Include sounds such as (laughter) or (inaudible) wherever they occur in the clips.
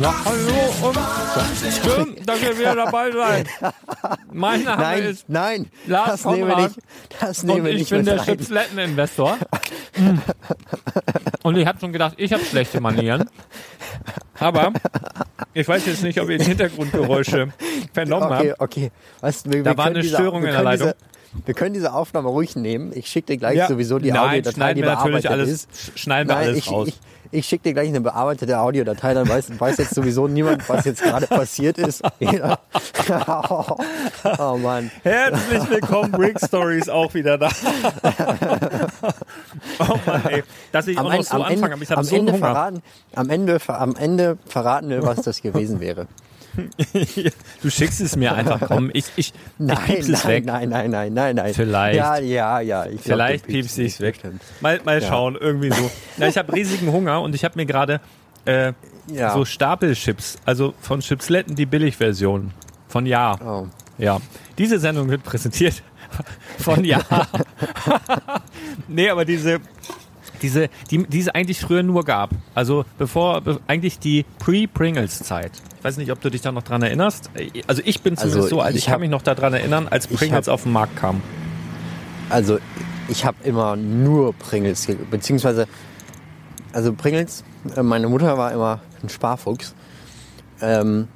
Ja, hallo und schön, dass ihr wieder dabei seid. Mein Name nein, ist nein, Lars das nehmen wir nicht. Das nehmen und ich bin der. Chipsletten-Investor. (laughs) und ich habe schon gedacht, ich habe schlechte Manieren. Aber ich weiß jetzt nicht, ob ihr die Hintergrundgeräusche (laughs) vernommen Okay, habt. okay. Weißt, wir, Da wir war eine diese- Störung in der Leitung. Diese, wir können diese Aufnahme ruhig nehmen. Ich schicke dir gleich Ja, sowieso die nein, Audiodatei, schneiden die wir natürlich bearbeitet alles- ist. schneiden wir Nein, alles ich, raus. Ich, ich schicke dir gleich eine bearbeitete Audiodatei, dann weiß, weiß jetzt sowieso niemand, was jetzt gerade passiert ist. Ja. (laughs) (laughs) oh Mann. Herzlich willkommen, Brick Stories auch wieder da. (laughs) oh Mann, ey. Dass ich auch noch Ende- so anfange, aber ich habe am so Ende Hunger. verraten, am Ende, am Ende verraten wir, was das gewesen wäre. Du schickst es mir einfach, komm. Ich, ich, ich (laughs) Nein, piepse es nein, weg. nein, nein, nein, nein, nein. Vielleicht. Ja, ja, ja. Ich Vielleicht du piepst ich es weg. Mal, mal Ja. schauen, irgendwie so. (laughs) Na, ich habe riesigen Hunger und ich habe mir gerade äh, Ja. so Stapelchips, also von Chipsletten die Billigversion von Ja. Oh. Ja. Diese Sendung wird präsentiert von Ja. (laughs) nee, aber diese diese, die, die es eigentlich früher nur gab. Also bevor, be, eigentlich die Pre-Pringles-Zeit. Ich weiß nicht, ob du dich da noch dran erinnerst. Also ich bin zumindest Also so alt, ich, ich kann hab- mich noch daran erinnern, als Pringles hab- auf den Markt kamen. Also ich habe immer nur Pringles, beziehungsweise also Pringles. äh, Meine Mutter war immer ein Sparfuchs. Ähm,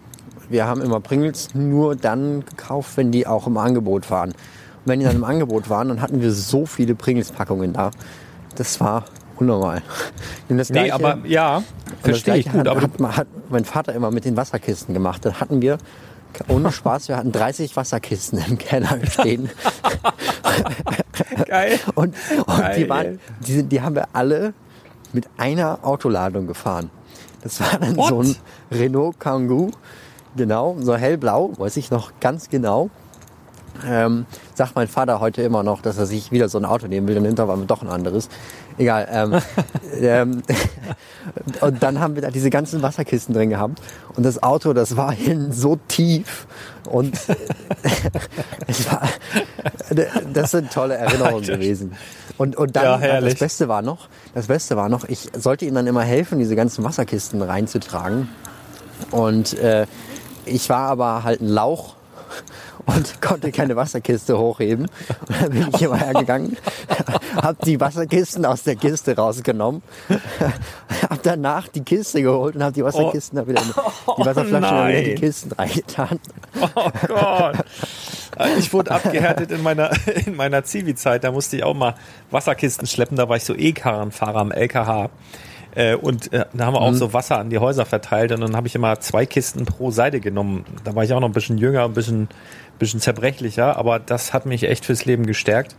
wir haben immer Pringles nur dann gekauft, wenn die auch im Angebot waren. Und wenn die dann im Angebot waren, dann hatten wir so viele Pringles-Packungen da. Das war unnormal. Und das Nee, aber ja, verstehe ich gut. Hat, Aber hat, hat mein Vater immer mit den Wasserkisten gemacht. Dann hatten wir, ohne Spaß, wir hatten 30 Wasserkisten im Keller stehen. geil. Und, und Geil. die, waren, die, die haben wir alle mit einer Autoladung gefahren. Das war dann What? so ein Renault Kangoo, genau, so hellblau, weiß ich noch ganz genau. Ähm, sagt mein Vater heute immer noch, dass er sich wieder so ein Auto nehmen will, dann hinter war doch ein anderes. Egal. Ähm, (laughs) ähm, (laughs) und dann haben wir da diese ganzen Wasserkisten drin gehabt. Und das Auto, das war hinten so tief. Und (laughs) es war, das sind tolle Erinnerungen gewesen. Und, und dann, Ja, das Beste war noch, das Beste war noch, ich sollte ihm dann immer helfen, diese ganzen Wasserkisten reinzutragen. Und äh, ich war aber halt ein Lauch und konnte keine Wasserkiste hochheben. Und dann bin ich immer hergegangen, habe die Wasserkisten aus der Kiste rausgenommen, habe danach die Kiste geholt und habe die Wasserkisten dann wieder in, die Wasserflaschen dann wieder in die. Kisten reingetan. Oh Gott. Ich wurde abgehärtet in meiner, in meiner Zivi-Zeit. Da musste ich auch mal Wasserkisten schleppen. Da war ich so E-Karrenfahrer am LKH. Äh, Und äh, da haben wir auch so Wasser an die Häuser verteilt. Und dann habe ich immer zwei Kisten pro Seite genommen. Da war ich auch noch ein bisschen jünger, ein bisschen, bisschen zerbrechlicher. Aber das hat mich echt fürs Leben gestärkt.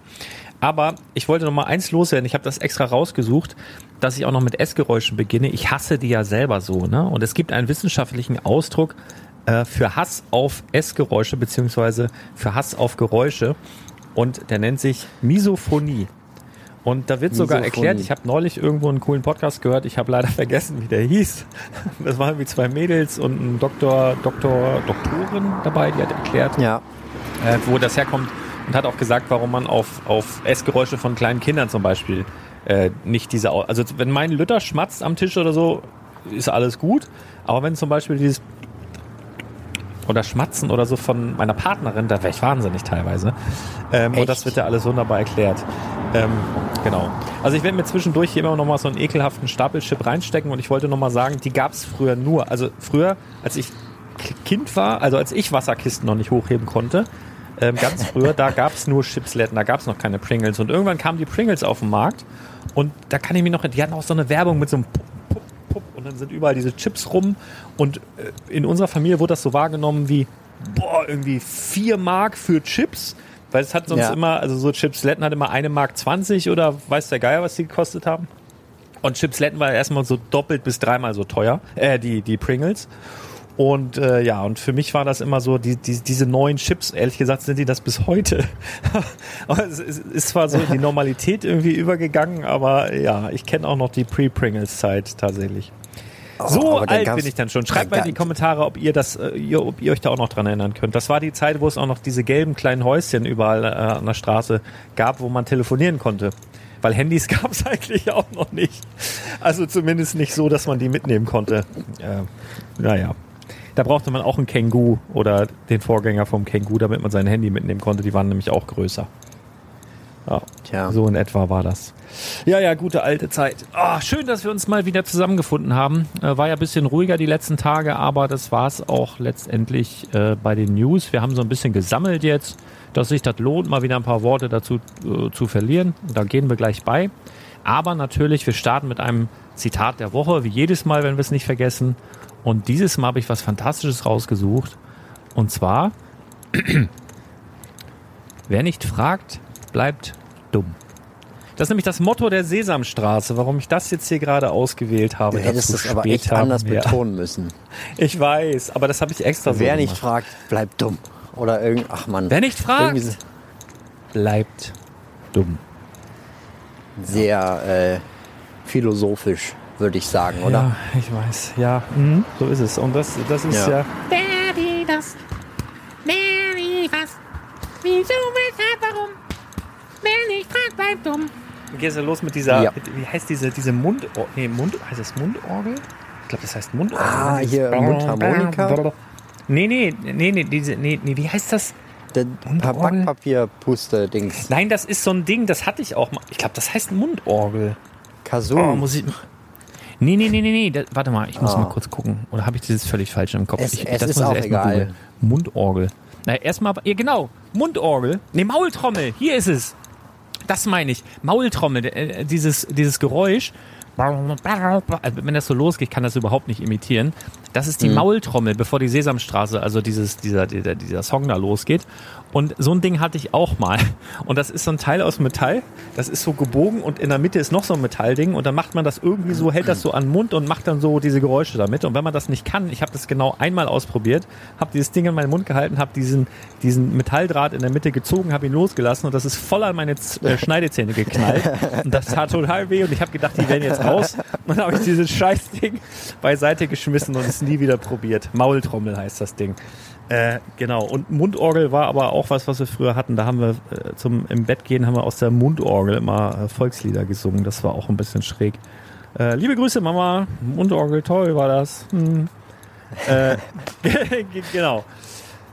Aber ich wollte noch mal eins loswerden. Ich habe das extra rausgesucht, dass ich auch noch mit Essgeräuschen beginne. Ich hasse die ja selber so. Ne? Und es gibt einen wissenschaftlichen Ausdruck äh, für Hass auf Essgeräusche beziehungsweise für Hass auf Geräusche. Und der nennt sich Misophonie. Und da wird sogar erklärt, ich habe neulich irgendwo einen coolen Podcast gehört, ich habe leider vergessen, wie der hieß. (laughs) Das waren irgendwie zwei Mädels und ein Doktor, Doktor, Doktorin dabei, die hat erklärt, Ja, äh, wo das herkommt und hat auch gesagt, warum man auf, auf Essgeräusche von kleinen Kindern zum Beispiel äh, nicht diese, also wenn mein Lütter schmatzt am Tisch oder so, ist alles gut, aber wenn zum Beispiel dieses oder Schmatzen oder so von meiner Partnerin, da wäre ich wahnsinnig teilweise. Ähm, und das wird ja alles wunderbar erklärt. Ähm, genau. Also ich werde mir zwischendurch hier immer noch mal so einen ekelhaften Stapelchip reinstecken und ich wollte noch mal sagen, die gab es früher nur. Also früher, als ich Kind war, also als ich Wasserkisten noch nicht hochheben konnte, ähm, ganz früher, da gab es nur Chipsletten, da gab es noch keine Pringles. Und irgendwann kamen die Pringles auf den Markt und da kann ich mich noch, die hatten auch so eine Werbung mit so einem und dann sind überall diese Chips rum und äh, in unserer Familie wurde das so wahrgenommen wie, boah, irgendwie vier Mark für Chips. Weil es hat sonst Ja. immer, also so Chipsletten hat immer eine Mark 20 oder weiß der Geier, was die gekostet haben. Und Chipsletten war erstmal so doppelt bis dreimal so teuer, äh, die, die Pringles. Und äh, ja, und für mich war das immer so, die, die, diese neuen Chips, ehrlich gesagt, sind die das bis heute. (laughs) aber es ist, ist zwar so die Normalität irgendwie übergegangen, aber ja, ich kenne auch noch die Pre-Pringles-Zeit tatsächlich. So Oh, alt bin ich dann schon. Schreibt mal in die Kommentare, ob ihr das, äh, ihr, ob ihr euch da auch noch dran erinnern könnt. Das war die Zeit, wo es auch noch diese gelben kleinen Häuschen überall äh, an der Straße gab, wo man telefonieren konnte. Weil Handys (laughs) gab es eigentlich auch noch nicht. Also zumindest nicht so, dass man die mitnehmen konnte. Äh, naja. Da brauchte man auch ein Känguru oder den Vorgänger vom Känguru, damit man sein Handy mitnehmen konnte. Die waren nämlich auch größer. Ja, Tja. so in etwa war das. Ja, ja, gute alte Zeit. Ah, schön, dass wir uns mal wieder zusammengefunden haben. Äh, war ja ein bisschen ruhiger die letzten Tage, aber das war es auch letztendlich äh, bei den News. Wir haben so ein bisschen gesammelt jetzt, dass sich das lohnt, mal wieder ein paar Worte dazu äh, zu verlieren. Da gehen wir gleich bei. Aber natürlich, wir starten mit einem Zitat der Woche, wie jedes Mal, wenn wir es nicht vergessen. Und dieses Mal habe ich was Fantastisches rausgesucht. Und zwar, (clears throat) wer nicht fragt, bleibt dumm. Das ist nämlich das Motto der Sesamstraße, warum ich das jetzt hier gerade ausgewählt habe. Du hättest das aber echt später anders mehr. betonen müssen. (laughs) Ich weiß, aber das habe ich extra so Wer nicht fragt, bleibt dumm. Oder irgend, ach man. Wer nicht fragt, so- bleibt dumm. sehr äh, philosophisch, würde ich sagen, oder? Ja, ich weiß. Ja, mhm, so ist es. Und das, das ist Ja. ja. Wer wie das? Wer wie was? Wieso, weshalb, warum? Wer nicht fragt, bleibt dumm. Geht ja los mit dieser, Ja. wie heißt diese, diese Mundorgel? Nee, Mund, heißt das Mundorgel? Ich glaube, das heißt Mundorgel. Ah, ne? hier Mundharmonika? Nee, nee, nee, nee, diese, nee, nee, wie heißt das? Der Mundorgel? Backpapierpuste-Dings. Nein, das ist so ein Ding, das hatte ich auch mal. Ich glaube, das heißt Mundorgel. Kazoo. Oh, muss ich. Nee, nee, nee, nee, nee. Das, warte mal, ich muss Ah. mal kurz gucken. Oder habe ich das völlig falsch im Kopf? Es- ich, es das ist muss ich auch egal. Mundorgel. Na, erstmal, ja genau, Mundorgel. Nee, Maultrommel, hier ist es. Das meine ich. Maultrommel, äh, dieses, dieses Geräusch. Wenn das so losgeht, kann das überhaupt nicht imitieren. Das ist die Maultrommel, bevor die Sesamstraße, also dieses, dieser, dieser, dieser Song da losgeht. Und so ein Ding hatte ich auch mal. Und das ist so ein Teil aus Metall. Das ist so gebogen und in der Mitte ist noch so ein Metallding. Und dann macht man das irgendwie so, hält das so an den Mund und macht dann so diese Geräusche damit. Und wenn man das nicht kann, ich habe das genau einmal ausprobiert, habe dieses Ding in meinen Mund gehalten, habe diesen, diesen Metalldraht in der Mitte gezogen, habe ihn losgelassen und das ist voll an meine Z äh, Schneidezähne geknallt. (laughs) Und das tat total weh und ich habe gedacht, die werden jetzt raus. Und (laughs) dann habe ich dieses Scheißding beiseite geschmissen und es nie wieder probiert. Maultrommel heißt das Ding. Äh, genau. Und Mundorgel war aber auch was, was wir früher hatten. Da haben wir äh, zum im Bett gehen haben wir aus der Mundorgel immer äh, Volkslieder gesungen. Das war auch ein bisschen schräg. Äh, liebe Grüße, Mama. Mundorgel, toll war das. Hm. Äh, (laughs) ge- genau.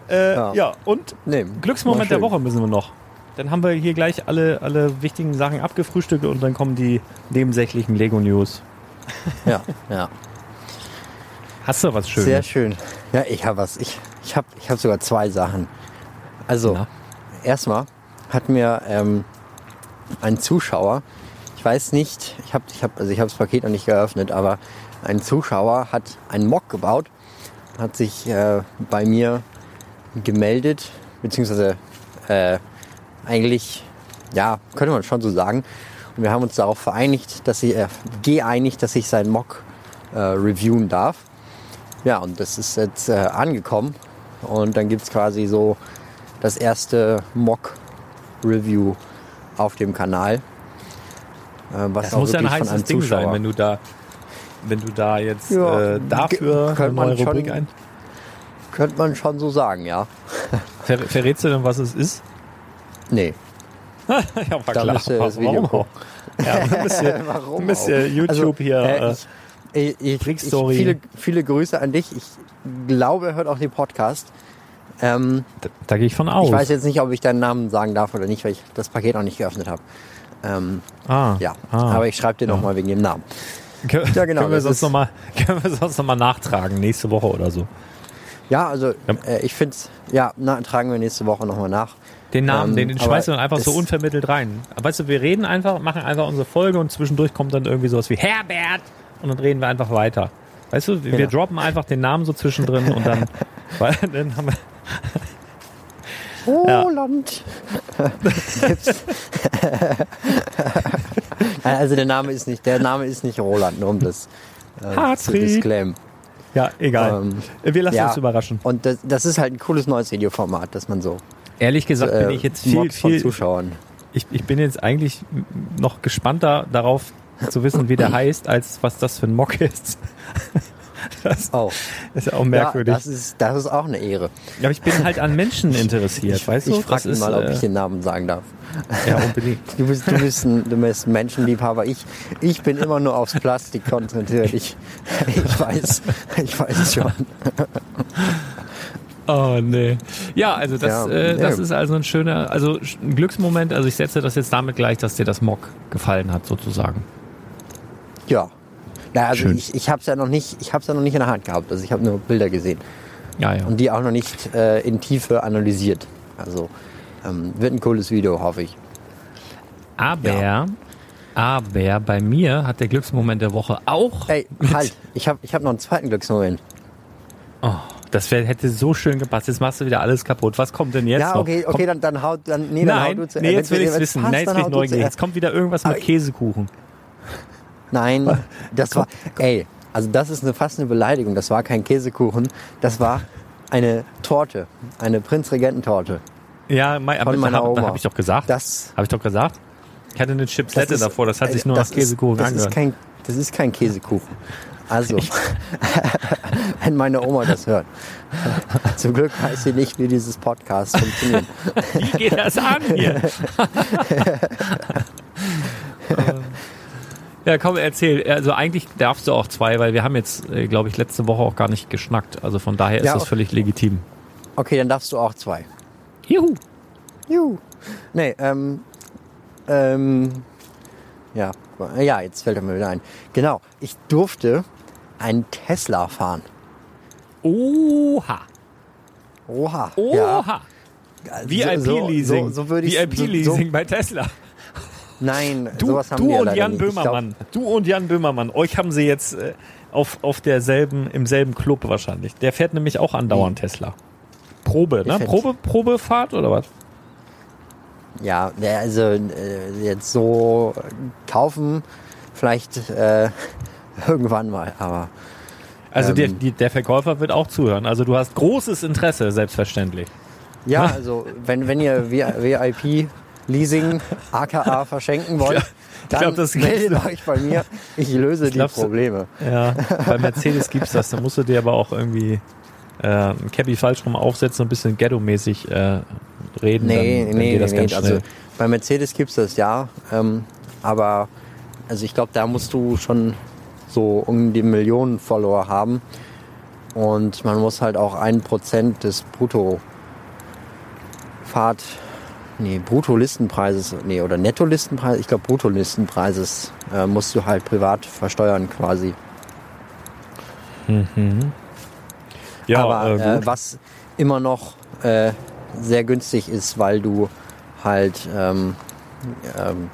Äh, ja. Ja. und Nee, Glücksmoment der. Woche müssen wir noch. Dann haben wir hier gleich alle, alle wichtigen Sachen abgefrühstückt und dann kommen die nebensächlichen Lego-News. (laughs) Ja, ja. Hast du was Schönes? Sehr schön. Ja, ich habe was. Ich, ich habe ich hab sogar zwei Sachen. Also, erstmal hat mir ähm, ein Zuschauer, ich weiß nicht, ich habe ich hab, also ich hab das Paket noch nicht geöffnet, aber ein Zuschauer hat einen Mock gebaut, hat sich äh, bei mir gemeldet, beziehungsweise äh, eigentlich, ja, könnte man schon so sagen. Und wir haben uns darauf vereinigt, dass ich, äh, geeinigt, dass ich seinen Mock äh, reviewen darf. Ja, und das ist jetzt äh, angekommen. Und dann gibt es quasi so das erste Mock-Review auf dem Kanal. Äh, was Das muss ja ein heißes Ding sein, Zuschauer- wenn du da, wenn du da jetzt Ja, äh, dafür könnte eine man neue schon- Rubrik ein. Könnte man schon so sagen, ja. Ver verrätst du denn, was es ist? Nee. (laughs) ja, war Da klar. müsst ihr das Video Warum (laughs) auch? Ja, ein bisschen, Warum ein bisschen YouTube Also, hier. äh, Äh, ich, ich, ich, viele, viele Grüße an dich. Ich glaube, er hört auch den Podcast. Ähm, da, da gehe ich von aus. ich weiß jetzt nicht, ob ich deinen Namen sagen darf oder nicht, weil ich das Paket noch nicht geöffnet habe. Ähm, ah, ja, ah. aber ich schreibe dir noch mal wegen dem Namen. Kön- Ja, genau, Können wir das sonst ist- noch mal, (laughs) können wir sonst noch mal nachtragen nächste Woche oder so. Ja, also Ja. äh, ich finde ja, na, tragen wir nächste Woche nochmal nach. Den Namen, Ähm, den, den schmeißen wir dann einfach so unvermittelt rein. Aber Weißt du, wir reden einfach, machen einfach unsere Folge und zwischendurch kommt dann irgendwie sowas wie Herbert und dann reden wir einfach weiter. Weißt du, wir, wir Genau. droppen einfach den Namen so zwischendrin und dann, (laughs) weil, dann haben wir, Roland. (laughs) Gibt's- (laughs) also der Name ist nicht, der Name ist nicht Roland, nur um das äh, zu disclaimen. ja, egal. Ähm, wir lassen ja. uns überraschen. Und das, das ist halt ein cooles neues Videoformat, dass man so Ehrlich gesagt äh, bin ich jetzt viel, von viel, Zuschauern. ich, ich bin jetzt eigentlich noch gespannter darauf zu wissen, wie der (laughs) heißt, als was das für ein Mock ist. (laughs) Das Oh, ist auch merkwürdig. Ja, das ist, das ist auch eine Ehre. Ja, aber ich bin halt an Menschen (laughs) interessiert, weißt du? ich frage ihn mal, ob äh, ich den Namen sagen darf. Ja, unbedingt. Du bist, du bist ein, du bist ein Menschenliebhaber. Ich, ich bin immer nur aufs Plastik konzentriert. Ich, ich weiß, ich weiß schon. Oh, nee. Ja, also das, Ja, äh, das nee. ist also ein schöner, also ein Glücksmoment. Also ich setze das jetzt damit gleich, dass dir das Mock gefallen hat, sozusagen. Ja. Na, also Schön. ich, ich habe es ja noch nicht, ich habe ja noch nicht in der Hand gehabt. Also ich habe nur Bilder gesehen Ja, ja. und die auch noch nicht äh, in Tiefe analysiert. Also ähm, wird ein cooles Video, hoffe ich. Aber, aber bei mir hat der Glücksmoment der Woche auch. Ey, halt! Ich habe, ich habe noch einen zweiten Glücksmoment. Oh, das wär, hätte so schön gepasst. Jetzt machst du wieder alles kaputt. Was kommt denn jetzt ja, noch? okay, okay, Kommt- dann, dann haut, dann, nee, dann hau Nein, du zu nee, jetzt will ich's wenn's wissen. passt, Nein, jetzt bin ich hau neugierig. zuerst. Jetzt kommt wieder irgendwas mit Käsekuchen. Nein, das war, ey, also das ist eine fast eine Beleidigung. Das war kein Käsekuchen, das war eine Torte, eine Prinzregententorte. Ja, mein, aber meiner habe hab ich doch gesagt. Das, Habe ich doch gesagt. Ich hatte eine Chipslette ist- davor. Das hat sich nur das nach Käsekuchen ist, das angehört. ist kein, Das ist kein Käsekuchen. Also, (laughs) wenn meine Oma das hört. Zum Glück weiß sie nicht, wie dieses Podcast funktioniert. Wie geht das an hier? ja, komm, erzähl. Also eigentlich darfst du auch zwei, weil wir haben jetzt, äh, glaube ich, letzte Woche auch gar nicht geschnackt. Also von daher ist Ja, das okay. völlig legitim. Okay, dann darfst du auch zwei. Juhu. Juhu. Nee, ähm, ähm, Ja, ja, jetzt fällt er mir wieder ein. Genau, ich durfte einen Tesla fahren. Oha. Oha. Oha. Ja. VIP-Leasing. So, so, so VIP-Leasing So, bei Tesla. Nein, Du, sowas haben du wir und Jan nicht. Ich glaub, Böhmermann. Du und Jan Böhmermann. Euch haben sie jetzt äh, auf, auf derselben, im selben Club wahrscheinlich. Der fährt nämlich auch andauernd Tesla. Probe, ne? Probe, Probefahrt oder was? Ja, also äh, jetzt so kaufen, vielleicht äh, (laughs) irgendwann mal, aber Also Ähm. der, die, der Verkäufer wird auch zuhören. Also du hast großes Interesse, selbstverständlich. ja, also wenn, wenn ihr VIP Leasing aka (laughs) verschenken wollt, dann glaub, das meldet euch bei mir. Ich löse die glaubst du- Probleme. Ja, (laughs) bei Mercedes gibt's das. Da musst du dir aber auch irgendwie äh, ein Cappy falsch rum aufsetzen und ein bisschen ghetto-mäßig äh, reden. Nee, dann, dann nee, geht das nee, ganz nee. schnell. Also bei Mercedes gibt's das ja, ähm, aber also ich glaube, da musst du schon so um die Millionen Follower haben und man muss halt auch ein Prozent des Brutto Fahrt, nee, Bruttolistenpreises, nee, oder Nettolistenpreis, ich glaube Bruttolistenpreises äh, musst du halt privat versteuern quasi. ja, Aber äh, äh, was immer noch äh, sehr günstig ist, weil du halt ähm, ähm,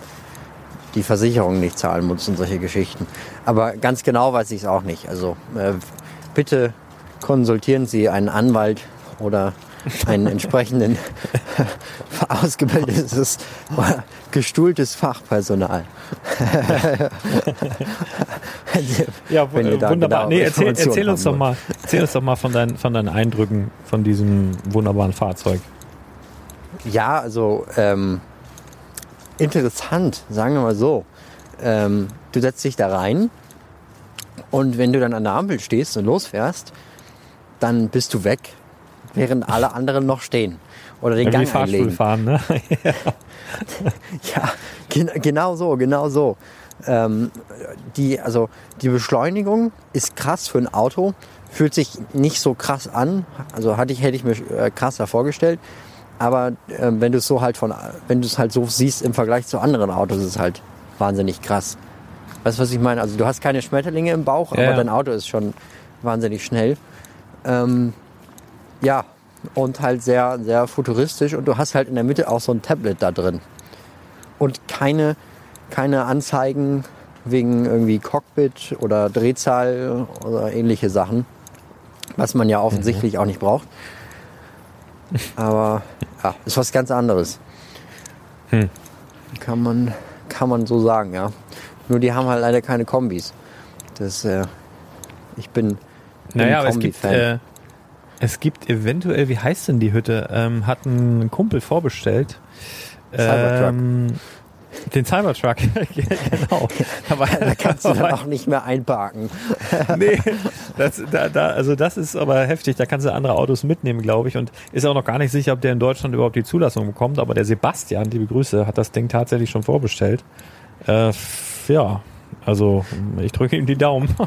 die Versicherung nicht zahlen musst und solche Geschichten. Aber ganz genau weiß ich es auch nicht. Also äh, bitte konsultieren Sie einen Anwalt oder einen entsprechenden (laughs) ausgebildetes, gestuhltes Fachpersonal. (laughs) Ja, wunderbar. Nee, erzähl, erzähl uns doch mal, erzähl uns doch mal von deinen, von deinen Eindrücken von diesem wunderbaren Fahrzeug. Ja, also ähm, interessant, sagen wir mal so. Ähm, du setzt dich da rein und wenn du dann an der Ampel stehst und losfährst, dann bist du weg, während alle anderen noch stehen oder den Ja, wie Gang Fahrstuhl einlegen. fahren, ne? (laughs) Ja, gen genau so, genau so. Ähm, die, also die Beschleunigung ist krass für ein Auto, fühlt sich nicht so krass an. Also hatte ich, hätte ich mir äh, krasser vorgestellt. Aber äh, wenn du es so halt von, wenn du es halt so siehst im Vergleich zu anderen Autos, ist es halt wahnsinnig krass. Weißt du, was ich meine? Also du hast keine Schmetterlinge im Bauch, aber Ja, ja. dein Auto ist schon wahnsinnig schnell. Ähm, ja, und halt sehr, sehr futuristisch. Und du hast halt in der Mitte auch so ein Tablet da drin. Und keine, keine Anzeigen wegen irgendwie Cockpit oder Drehzahl oder ähnliche Sachen. Was man ja offensichtlich auch nicht braucht. (laughs) Aber ja, ist was ganz anderes. Hm. Kann man, kann man so sagen, ja. Nur die haben halt leider keine Kombis. Das, äh, ich bin, bin Naja, aber es gibt, äh, es gibt eventuell, wie heißt denn die Hütte? Ähm, hat ein Kumpel vorbestellt. Cybertruck. Ähm, den Cybertruck, (laughs) genau. Aber, da kannst du dann auch nicht mehr einparken. (laughs) nee, das, da, da, also das ist aber heftig. Da kannst du andere Autos mitnehmen, glaube ich. Und ist auch noch gar nicht sicher, ob der in Deutschland überhaupt die Zulassung bekommt. Aber der Sebastian, liebe Grüße, hat das Ding tatsächlich schon vorbestellt. Äh, ja, also ich drücke ihm die Daumen. (laughs)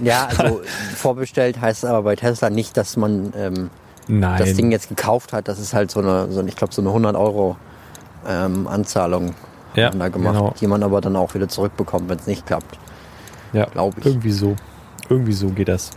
Ja, also vorbestellt heißt aber bei Tesla nicht, dass man ähm, das Ding jetzt gekauft hat. Das ist halt so eine, so ich glaube, so eine 100 Euro ähm, Anzahlung ja, da gemacht, Genau. die man aber dann auch wieder zurückbekommt, wenn es nicht klappt. Ja, glaub ich. Irgendwie so. Irgendwie so geht das.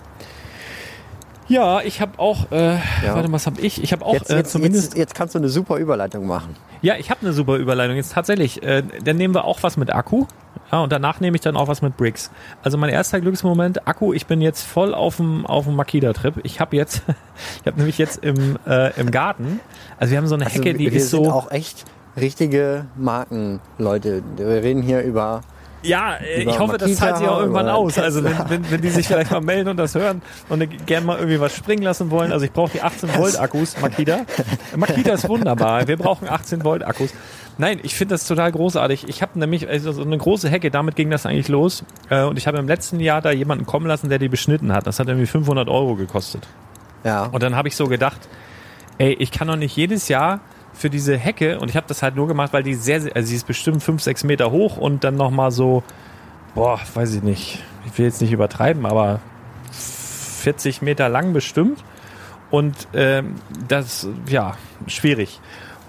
Ja, ich habe auch, äh, Ja. warte, was habe ich? Ich habe auch Jetzt, äh, zumindest, jetzt, jetzt kannst du eine super Überleitung machen. ja, ich habe eine super Überleitung. Jetzt tatsächlich, äh, dann nehmen wir auch was mit Akku. Ja, und danach nehme ich dann auch was mit Bricks. Also mein erster Glücksmoment, Akku, ich bin jetzt voll auf dem auf dem Makita-Trip. Ich habe jetzt, (laughs) ich habe nämlich jetzt im, äh, im Garten, also wir haben so eine Also Hecke, die wir ist sind so, auch echt richtige Markenleute. Wir reden hier über Ja, über ich hoffe, das Makita, zahlt sich auch irgendwann aus. Also wenn, wenn, wenn die sich vielleicht mal melden und das hören und gerne mal irgendwie was springen lassen wollen. Also ich brauche die 18 Volt Akkus, Makita. Makita ist wunderbar. Wir brauchen 18 Volt Akkus. Nein, ich finde das total großartig. Ich habe nämlich also so eine große Hecke, damit ging das eigentlich los. Äh, Und ich habe im letzten Jahr da jemanden kommen lassen, der die beschnitten hat. Das hat irgendwie 500 Euro gekostet. ja, Und dann habe ich so gedacht, ey, ich kann doch nicht jedes Jahr für diese Hecke, und ich habe das halt nur gemacht, weil die sehr, sehr also sie ist bestimmt 5, 6 Meter hoch und dann nochmal so, boah, weiß ich nicht, ich will jetzt nicht übertreiben, aber 40 Meter lang bestimmt. Und ähm, das, ja, schwierig.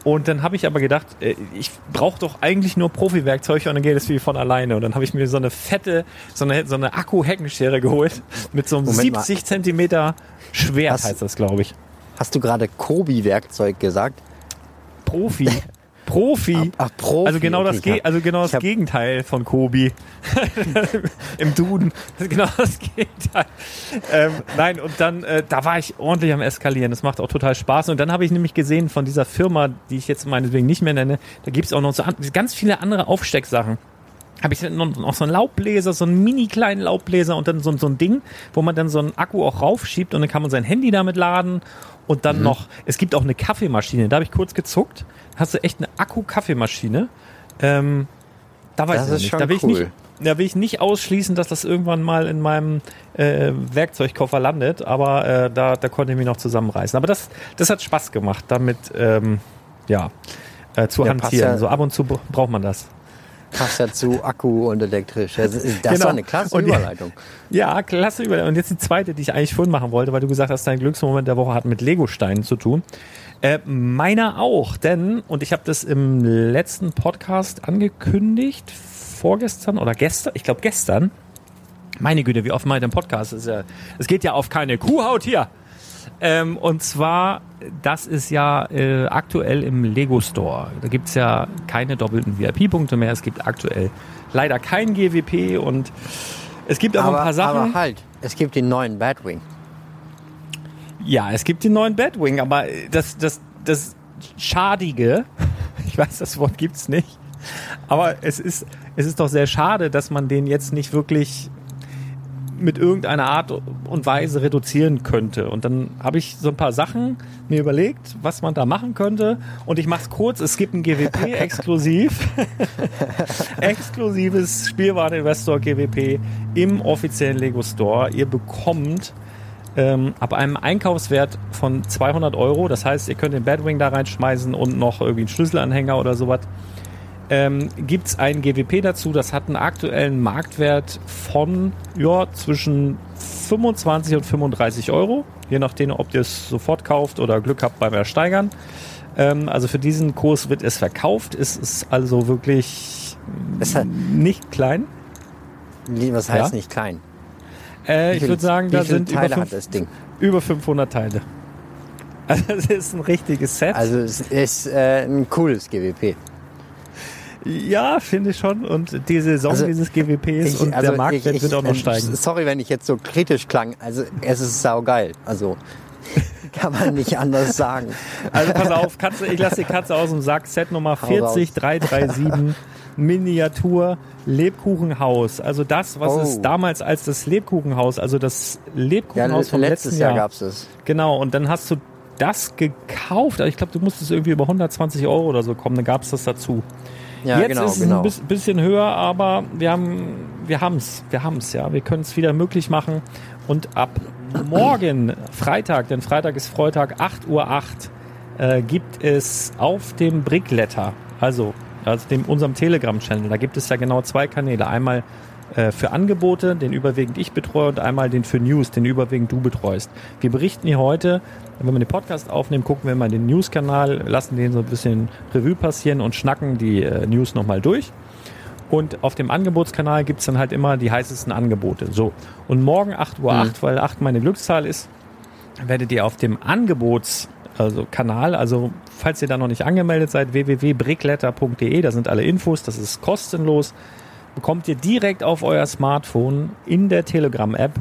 Und dann habe ich aber gedacht, äh, ich brauche doch eigentlich nur Profi-Werkzeug und dann geht es wie von alleine. Und dann habe ich mir so eine fette, so eine, so eine Akku-Heckenschere geholt mit so einem Moment mal. 70 Zentimeter Schwert, heißt das, glaube ich. Hast du gerade Kobi-Werkzeug gesagt? Profi. (laughs) Profi. Ach, Profi. Also genau das, okay, also genau das Gegenteil von Kobi. (laughs) Im Duden. (laughs) Genau das Gegenteil. Ähm, nein, und dann, äh, da war ich ordentlich am Eskalieren. Das macht auch total Spaß. Und dann habe ich nämlich gesehen von dieser Firma, die ich jetzt meinetwegen nicht mehr nenne, da gibt's auch noch so an, ganz viele andere Aufstecksachen. Habe ich noch, so einen Laubbläser, so einen mini kleinen Laubbläser und dann so, so ein Ding, wo man dann so einen Akku auch raufschiebt und dann kann man sein Handy damit laden. Und Mhm. dann noch, es gibt auch eine Kaffeemaschine. Da habe ich kurz gezuckt. Hast du echt eine Akku-Kaffeemaschine? Ähm, da weiß Das ich nicht. schon da will ich cool. nicht. Da will ich nicht ausschließen, dass das irgendwann mal in meinem äh, Werkzeugkoffer landet, aber äh, da, da konnte ich mich noch zusammenreißen. Aber das, das hat Spaß gemacht, damit ähm, ja, äh, zu Ja, hantieren. ja- So ab und zu br- braucht man das. Passt ja zu Akku und elektrisch. Das ist, das Genau. war eine klasse Und Überleitung. Ja, klasse Überleitung. Und jetzt die zweite, die ich eigentlich vorhin machen wollte, weil du gesagt hast, dein Glücksmoment der Woche hat mit Lego-Steinen zu tun. Äh, meiner auch, denn, und ich habe das im letzten Podcast angekündigt, vorgestern oder gestern, ich glaube gestern. Meine Güte, wie oft meint ein Podcast? Ist ja, es geht ja auf keine Kuhhaut hier. Ähm, und zwar, das ist ja äh, aktuell im Lego Store. Da gibt's ja keine doppelten VIP-Punkte mehr. Es gibt aktuell leider kein GWP und es gibt aber, Aber, ein paar Sachen. aber halt, es gibt den neuen Batwing. Ja, es gibt den neuen Batwing, aber das, das, das Schadige, (laughs) ich weiß, das Wort gibt's nicht, aber es ist, es ist doch sehr schade, dass man den jetzt nicht wirklich mit irgendeiner Art und Weise reduzieren könnte. Und dann habe ich so ein paar Sachen mir überlegt, was man da machen könnte. Und ich mache es kurz. Es gibt ein GWP (laughs) exklusiv. (laughs) Exklusives Spielwareninvestor GWP im offiziellen Lego Store. Ihr bekommt ähm, ab einem Einkaufswert von 200 Euro, das heißt, ihr könnt den Batwing da reinschmeißen und noch irgendwie einen Schlüsselanhänger oder sowas, ähm, gibt es ein GWP dazu, das hat einen aktuellen Marktwert von ja, zwischen 25 und 35 Euro, je nachdem, ob ihr es sofort kauft oder Glück habt beim Ersteigern. Ähm, also für diesen Kurs wird es verkauft, es ist also wirklich hat, nicht klein. was heißt Ja? nicht klein? Äh, ich würde sagen, da sind über, Teile fünf, das Ding? über 500 Teile. (laughs) Also es ist ein richtiges Set. Also es ist äh, ein cooles GWP. Ja, finde ich schon. Und die Saison Also, dieses GWPs Ich- und also der Marktwert ich- wird auch noch steigen. Sorry, wenn ich jetzt so kritisch klang. Also es ist saugeil. Also (laughs) kann man nicht anders sagen. Also pass auf, Katze, ich lasse die Katze aus dem Sack. Set Nummer Hau 40337. Miniatur Lebkuchenhaus. Also das, was Oh. es damals als das Lebkuchenhaus, also das Ja, Lebkuchenhaus vom letztes letzten Jahr, Jahr. gab's es. Genau, und dann hast du das gekauft. Also ich glaube, du musstest irgendwie über 120 Euro oder so kommen. Dann gab es das dazu. Ja, Jetzt genau, ist es genau. ein bis- bisschen höher, aber wir haben wir haben's, wir haben's ja. Wir können es wieder möglich machen und ab morgen Freitag, denn Freitag ist Freitag 8 Uhr 8, äh, gibt es auf dem Brickletter, also also dem unserem Telegram Channel, da gibt es ja genau zwei Kanäle, einmal für Angebote, den überwiegend ich betreue und einmal den für News, den überwiegend du betreust. Wir berichten hier heute, wenn wir den Podcast aufnehmen, gucken wir mal den News-Kanal, lassen den so ein bisschen Revue passieren und schnacken die äh, News nochmal durch. Und auf dem Angebotskanal gibt's dann halt immer die heißesten Angebote. So. Und morgen 8 Uhr, 8, weil 8 meine Glückszahl ist, werdet ihr auf dem Angebots also Kanal, also falls ihr da noch nicht angemeldet seid, www.brickletter.de, da sind alle Infos, das ist kostenlos, bekommt ihr direkt auf euer Smartphone in der Telegram-App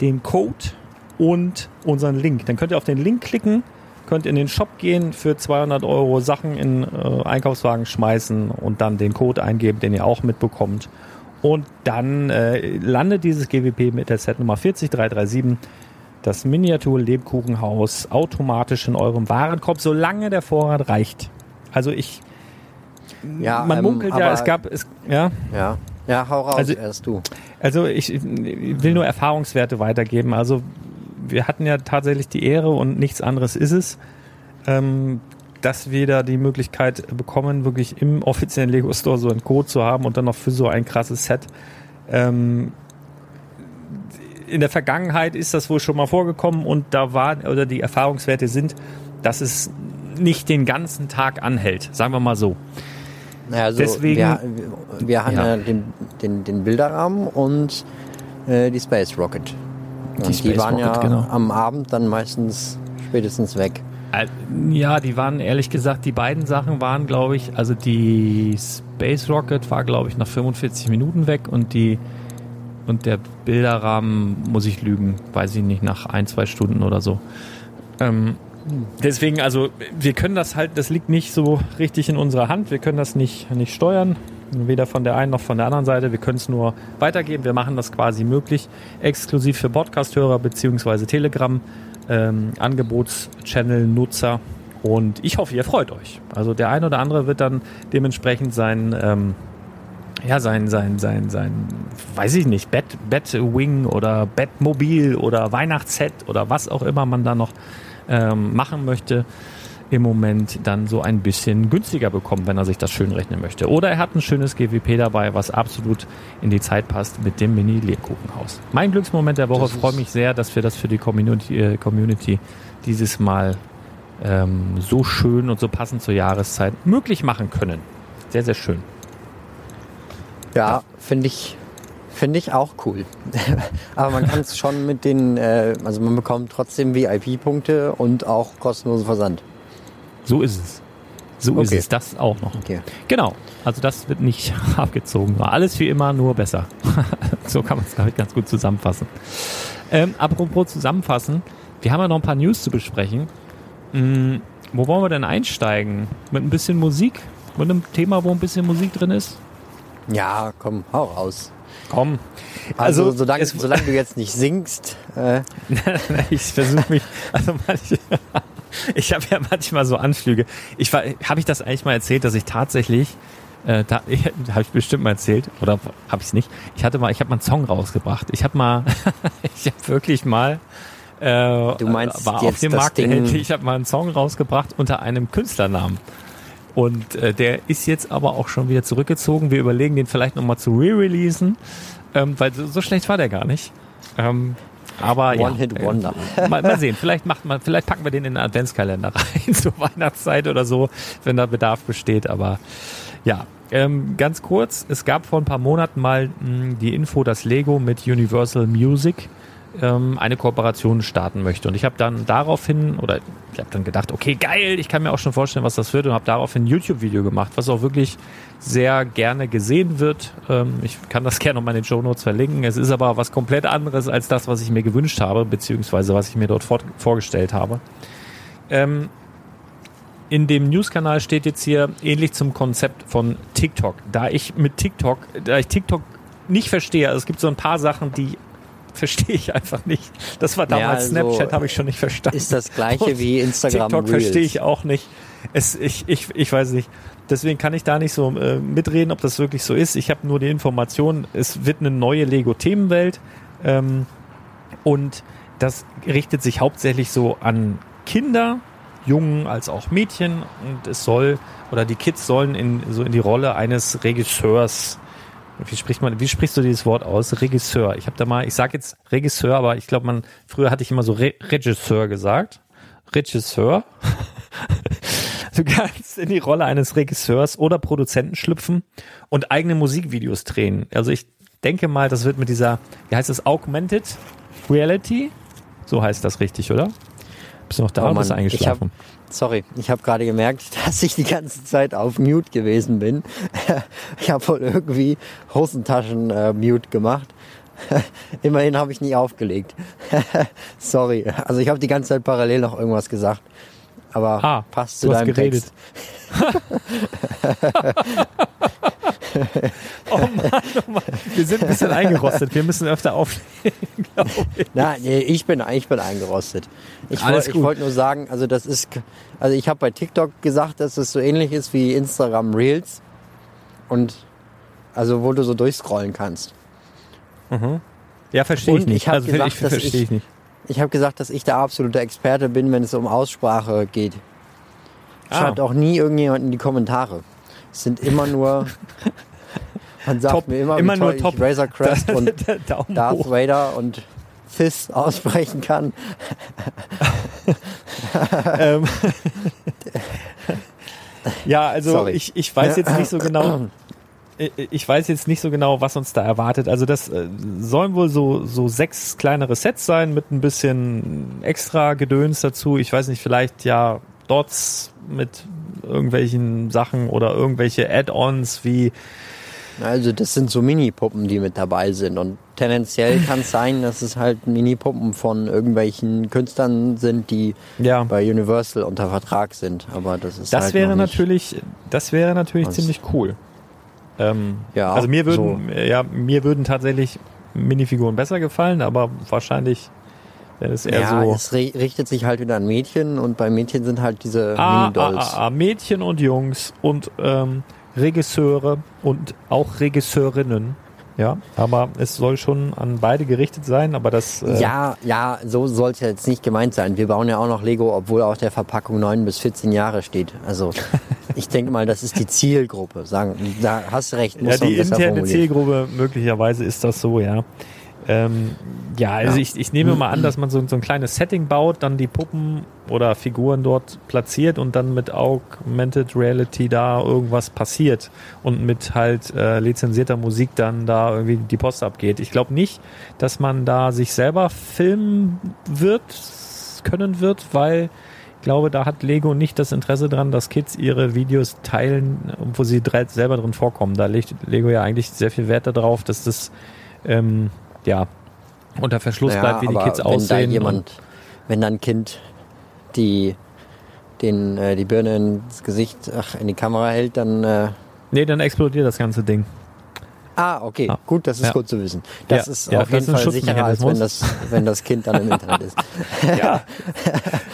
den Code und unseren Link. Dann könnt ihr auf den Link klicken, könnt in den Shop gehen, für 200 Euro Sachen in äh, Einkaufswagen schmeißen und dann den Code eingeben, den ihr auch mitbekommt. Und dann äh, landet dieses GWP mit der Set-Nummer 40337 das Miniatur-Lebkuchenhaus automatisch in eurem Warenkorb, solange der Vorrat reicht. Also ich, Ja, man ähm, munkelt ja, es gab, es, ja, Ja, ja hau raus Also- erst du. also ich, ich will nur Erfahrungswerte weitergeben. Also wir hatten ja tatsächlich die Ehre und nichts anderes ist es, ähm, dass wir da die Möglichkeit bekommen, wirklich im offiziellen Lego Store so einen Code zu haben und dann noch für so ein krasses Set. Ähm, in der Vergangenheit ist das wohl schon mal vorgekommen und da war oder die Erfahrungswerte sind, dass es nicht den ganzen Tag anhält, sagen wir mal so. Naja, also Deswegen- wir, wir, wir haben Ja. ja den, den, den Bilderrahmen und äh, die Space Rocket. Und die, Space waren ja Rocket, genau. am Abend dann meistens spätestens weg. Ja, die waren ehrlich gesagt, die beiden Sachen waren, glaube ich, also die Space Rocket war, glaube ich, nach 45 Minuten weg und die und der Bilderrahmen, muss ich lügen, weiß ich nicht, nach ein, zwei Stunden oder so. Ähm, deswegen, also wir können das halt, das liegt nicht so richtig in unserer Hand, wir können das nicht, nicht steuern, weder von der einen noch von der anderen Seite, wir können es nur weitergeben, wir machen das quasi möglich, exklusiv für Podcast-Hörer beziehungsweise Telegram, ähm, Angebots-Channel-Nutzer und ich hoffe, ihr freut euch. Also der eine oder andere wird dann dementsprechend sein, ähm, ja, sein, sein, sein, sein, weiß ich nicht, Bett, Bettwing oder Bettmobil oder Weihnachtsset oder was auch immer man da noch ähm, machen möchte, im Moment dann so ein bisschen günstiger bekommen, wenn er sich das schön rechnen möchte. Oder er hat ein schönes GWP dabei, was absolut in die Zeit passt mit dem Mini-Lebkuchenhaus. Mein Glücksmoment der Woche, freue mich sehr, dass wir das für die Community, äh, Community dieses Mal ähm, so schön und so passend zur Jahreszeit möglich machen können. Sehr, sehr schön. Ja, finde ich, finde ich auch cool. (laughs) Aber man kann es schon mit den, äh, also man bekommt trotzdem VIP-Punkte und auch kostenlosen Versand. So ist es. So ist Okay. es. Das auch noch. Okay. Genau. Also das wird nicht (laughs) abgezogen. War alles wie immer, nur besser. (laughs) so kann man es, glaube ich, ganz gut zusammenfassen. Ähm, apropos zusammenfassen. Wir haben ja noch ein paar News zu besprechen. Hm, wo wollen wir denn einsteigen? Mit ein bisschen Musik? Mit einem Thema, wo ein bisschen Musik drin ist? Ja, komm, hau raus. Komm. Also, Also, solange, es- solange du jetzt nicht singst, äh, (laughs) ich versuche mich, also manche, (laughs) ich habe ja manchmal so Anflüge. Ich war, habe ich das eigentlich mal erzählt, dass ich tatsächlich, äh, da, (laughs) habe ich bestimmt mal erzählt oder habe ich es nicht? Ich hatte mal, ich habe mal einen Song rausgebracht. Ich habe mal, ich habe wirklich mal, äh, Du meinst war auf jetzt dem das Markt Ding-. Ich habe mal einen Song rausgebracht unter einem Künstlernamen. Und äh, der ist jetzt aber auch schon wieder zurückgezogen. Wir überlegen, den vielleicht nochmal zu re-releasen, ähm, weil so, so schlecht war der gar nicht. Ähm, aber ja, One-Hit-Wonder. äh, (laughs) mal, mal sehen, vielleicht macht man, vielleicht packen wir den in den Adventskalender (laughs) rein, zur Weihnachtszeit oder so, wenn da Bedarf besteht. Aber ja, ähm, ganz kurz, es gab vor ein paar Monaten mal mh, die Info, dass Lego mit Universal Music ähm, eine Kooperation starten möchte. Und ich habe dann daraufhin, oder ich habe dann gedacht, okay, geil, ich kann mir auch schon vorstellen, was das wird und habe daraufhin ein YouTube-Video gemacht, was auch wirklich sehr gerne gesehen wird. Ähm, ich kann das (laughs) gerne noch mal in den Show Notes verlinken. Es ist aber was komplett anderes als das, was ich mir gewünscht habe, beziehungsweise was ich mir dort vorgestellt habe. Ähm, in dem News-Kanal steht jetzt hier ähnlich zum Konzept von TikTok. Da ich mit TikTok, da ich TikTok nicht verstehe, also es gibt so ein paar Sachen, die (laughs) verstehe ich einfach nicht. Das war Ja, damals also, Snapchat, habe ich schon nicht verstanden. ist das gleiche Und wie Instagram TikTok Reels. verstehe ich auch nicht. Es, ich, ich, ich weiß nicht. Deswegen kann ich da nicht so äh, mitreden, ob das wirklich so ist. Ich habe nur die Information, es wird eine neue Lego-Themenwelt ähm, und das richtet sich hauptsächlich so an Kinder, Jungen als auch Mädchen und es soll oder die Kids sollen in so in die Rolle eines Regisseurs wie spricht man, wie sprichst du dieses Wort aus? Regisseur. Ich habe da mal, ich sage jetzt Regisseur, aber ich glaube, man früher hatte ich immer so Re Regisseur gesagt. Regisseur. (laughs) Du kannst in die Rolle eines Regisseurs oder Produzenten schlüpfen und eigene Musikvideos drehen. Also ich denke mal, das wird mit dieser, wie heißt das, Augmented Reality? So heißt das richtig, oder? Bist du noch da Oh oder bist du Mann, ich eingeschlafen? hab, sorry, ich habe gerade gemerkt, (laughs) dass ich die ganze Zeit auf Mute gewesen bin. (laughs) Ich habe wohl irgendwie Hosentaschen äh, Mute gemacht. (laughs) Immerhin habe ich nie aufgelegt. sorry, also ich habe die ganze Zeit parallel noch irgendwas gesagt. Aber Ah, passt zu deinem geredet. Text. Oh Mann, oh Mann. Wir sind ein bisschen eingerostet. Wir müssen öfter auflegen, glaube ich. Na, nee, ich bin, ich bin eingerostet. Ich Alles wollte ich gut. wollte nur sagen, also das ist, also ich habe bei TikTok gesagt, dass es so ähnlich ist wie Instagram Reels und also wo du so durchscrollen kannst. Ja, verstehe ich Und nicht. ich also gesagt, ich dass verstehe ich- ich nicht. Ich habe gesagt, dass ich der absolute Experte bin, wenn es um Aussprache geht. Ah. Schreibt auch nie irgendjemand in die Kommentare. Sind immer nur, man sagt Top. mir immer, Immer nur top. Razor Crest (laughs) und Der Daumen Darth hoch. Vader und Fist aussprechen kann. ähm, ja, also Sorry. ich, ich weiß jetzt nicht so genau. ich- Ich weiß jetzt nicht so genau, was uns da erwartet. Also das äh, sollen wohl so, so sechs kleinere Sets sein mit ein bisschen extra Gedöns dazu. Ich weiß nicht, vielleicht ja Dots mit irgendwelchen Sachen oder irgendwelche Add-ons wie Also das sind so Mini-Puppen, die mit dabei sind. Und tendenziell kann es sein, dass es halt Mini-Puppen von irgendwelchen Künstlern sind, die ja bei Universal unter Vertrag sind. Aber das ist Das halt wäre natürlich, das wäre natürlich ziemlich cool. Ähm, Ja, also mir würden, ja, mir würden tatsächlich Minifiguren besser gefallen, aber wahrscheinlich es eher ja, so. es ri- richtet sich halt wieder an Mädchen und bei Mädchen sind halt diese Ah, ah, Mini-Dolls. ah, ah, Mädchen und Jungs und ähm, Regisseure und auch Regisseurinnen. Ja, aber es soll schon an beide gerichtet sein, aber das. Äh, Ja, ja, so soll es ja jetzt nicht gemeint sein. Wir bauen ja auch noch Lego, obwohl auf der Verpackung 9 bis 14 Jahre steht. Also (laughs) ich denke mal, das ist die Zielgruppe. Sagen, da hast du recht. Muss Ja, die interne. Zielgruppe, möglicherweise ist das so, ja. Ähm, ja, also Ich, ich nehme mal an, (clears throat) dass man so, so ein kleines Setting baut, dann die Puppen oder Figuren dort platziert und dann mit Augmented Reality da irgendwas passiert und mit halt äh, lizenzierter Musik dann da irgendwie die Post abgeht. Ich glaube nicht, dass man da sich selber filmen wird, können wird, weil ich glaube, da hat Lego nicht das Interesse dran, dass Kids ihre Videos teilen, wo sie selber drin vorkommen. Da legt Lego ja eigentlich sehr viel Wert darauf, dass das ähm, ja unter Verschluss Naja, bleibt, wie die Kids wenn aussehen. Da und- jemand, wenn dann ein Kind die, den, äh, die Birne ins Gesicht, ach, in die Kamera hält, dann. Äh, nee, dann explodiert das ganze Ding. ah, okay, Ah. gut, das ist Ja. gut zu wissen. Das Ja, ist ja, auf jeden ist Fall sicherer, als wenn das, wenn das Kind dann im Internet ist. (laughs) Ja,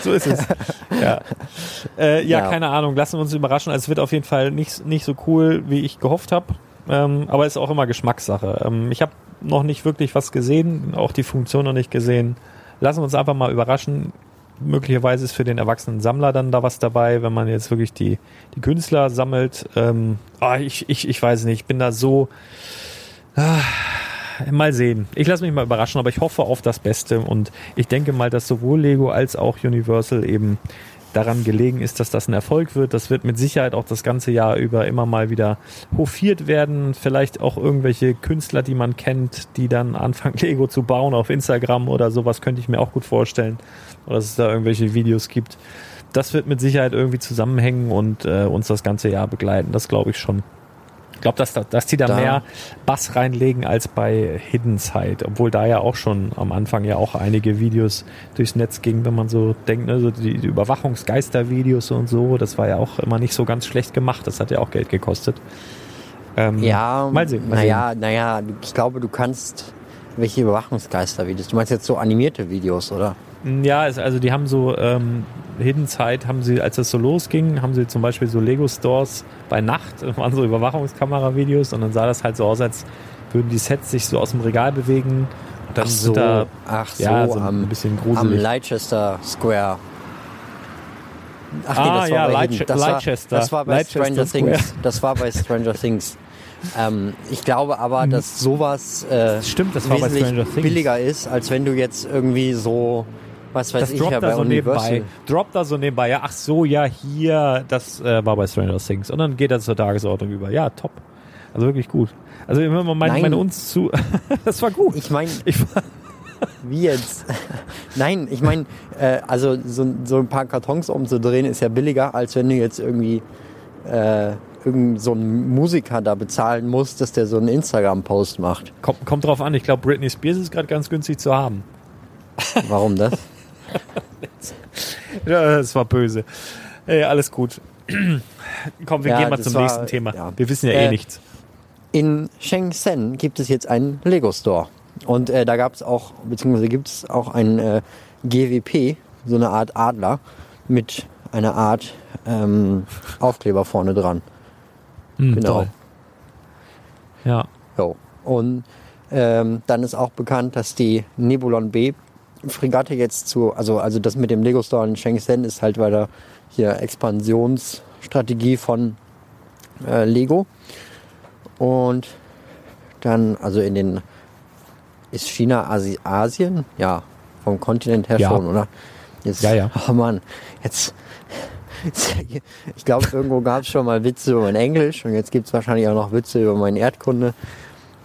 so ist es. Ja. Äh, ja, Ja. keine Ahnung. Lassen wir uns überraschen. Also es wird auf jeden Fall nicht, nicht so cool, wie ich gehofft habe. Ähm, aber ist auch immer Geschmackssache. Ähm, ich habe noch nicht wirklich was gesehen, auch die Funktion noch nicht gesehen. Lassen wir uns einfach mal überraschen. Möglicherweise ist für den erwachsenen Sammler dann da was dabei, wenn man jetzt wirklich die, die Künstler sammelt. Ähm, ah, ich, ich, ich weiß nicht, ich bin da so. Ah, mal sehen. Ich lasse mich mal überraschen, aber ich hoffe auf das Beste und ich denke mal, dass sowohl Lego als auch Universal eben daran gelegen ist, dass das ein Erfolg wird. Das wird mit Sicherheit auch das ganze Jahr über immer mal wieder hofiert werden. Vielleicht auch irgendwelche Künstler, die man kennt, die dann anfangen, (laughs) Lego zu bauen auf Instagram oder sowas, könnte ich mir auch gut vorstellen. Oder dass es da irgendwelche Videos gibt. Das wird mit Sicherheit irgendwie zusammenhängen und äh, uns das ganze Jahr begleiten. Das glaube ich schon. Ich glaube, dass, da- dass die da, Da- mehr Bass reinlegen als bei Hidden Side, obwohl da ja auch schon am Anfang ja auch einige Videos durchs Netz gingen, wenn man so denkt, ne, so die, die Überwachungsgeister-Videos und so, das war ja auch immer nicht so ganz schlecht gemacht, das hat ja auch Geld gekostet. Ähm, Ja, mal sehen. Mal naja, naja, ich glaube, du kannst welche Überwachungsgeister-Videos. Du meinst jetzt so animierte Videos, oder? Ja, es, also die haben so ähm, Hidden Side, haben sie, als das so losging, haben sie zum Beispiel so Lego-Stores bei Nacht, das (laughs) waren so Überwachungskamera-Videos und dann sah das halt so aus, als würden die Sets sich so aus dem Regal bewegen und dann Ach so, sind da ach so, ja, so am, ein bisschen am gruselig. Leicester Square. Ach Ah, ja, bei Hidden. das war, Leicester. das war bei Leicester Stranger Square. Things. Das war bei Stranger Things. Ähm, ich glaube aber, dass sowas äh, Stimmt, das war bei wesentlich billiger ist, als wenn du jetzt irgendwie so, was weiß Das ich, droppt ja, da so Universal. nebenbei. Droppt da so nebenbei. Ja, ach so, ja, hier, das äh, war bei Stranger Things. Und dann geht er zur Tagesordnung über. Ja, top. Also wirklich gut. Also wenn man meine, meine uns zu. (laughs) das war gut. Ich meine, Ich, wie jetzt? (laughs) Nein, ich meine, äh, also so, so ein paar Kartons umzudrehen ist ja billiger, als wenn du jetzt irgendwie äh, irgend so einen Musiker da bezahlen musst, dass der so einen Instagram-Post macht. kommt, kommt drauf an. Ich glaube, Britney Spears ist gerade ganz günstig zu haben. Warum das? (laughs) Ja, das war böse. Ey, alles gut. Komm, wir Ja, gehen mal zum war- nächsten Thema. ja. Wir wissen ja eh Äh, nichts. In Shenzhen gibt es jetzt einen Lego-Store. Und äh, da gab es auch, beziehungsweise gibt es auch ein äh, GWP, so eine Art Adler, mit einer Art ähm, Aufkleber vorne dran. Hm, genau. toll. Ja. Jo. Und ähm, dann ist auch bekannt, dass die Nebulon B Fregatte jetzt zu, also, also das mit dem Lego Store in Shenzhen ist halt weiter hier Expansionsstrategie von äh, Lego. Und dann, also in den, ist China Asi Asien? Ja, vom Kontinent her Ja. schon, oder? Jetzt, Ja, ja. Oh Mann, jetzt. jetzt ich glaube, irgendwo gab es schon mal Witze über mein Englisch und jetzt gibt es wahrscheinlich auch noch Witze über meine Erdkunde.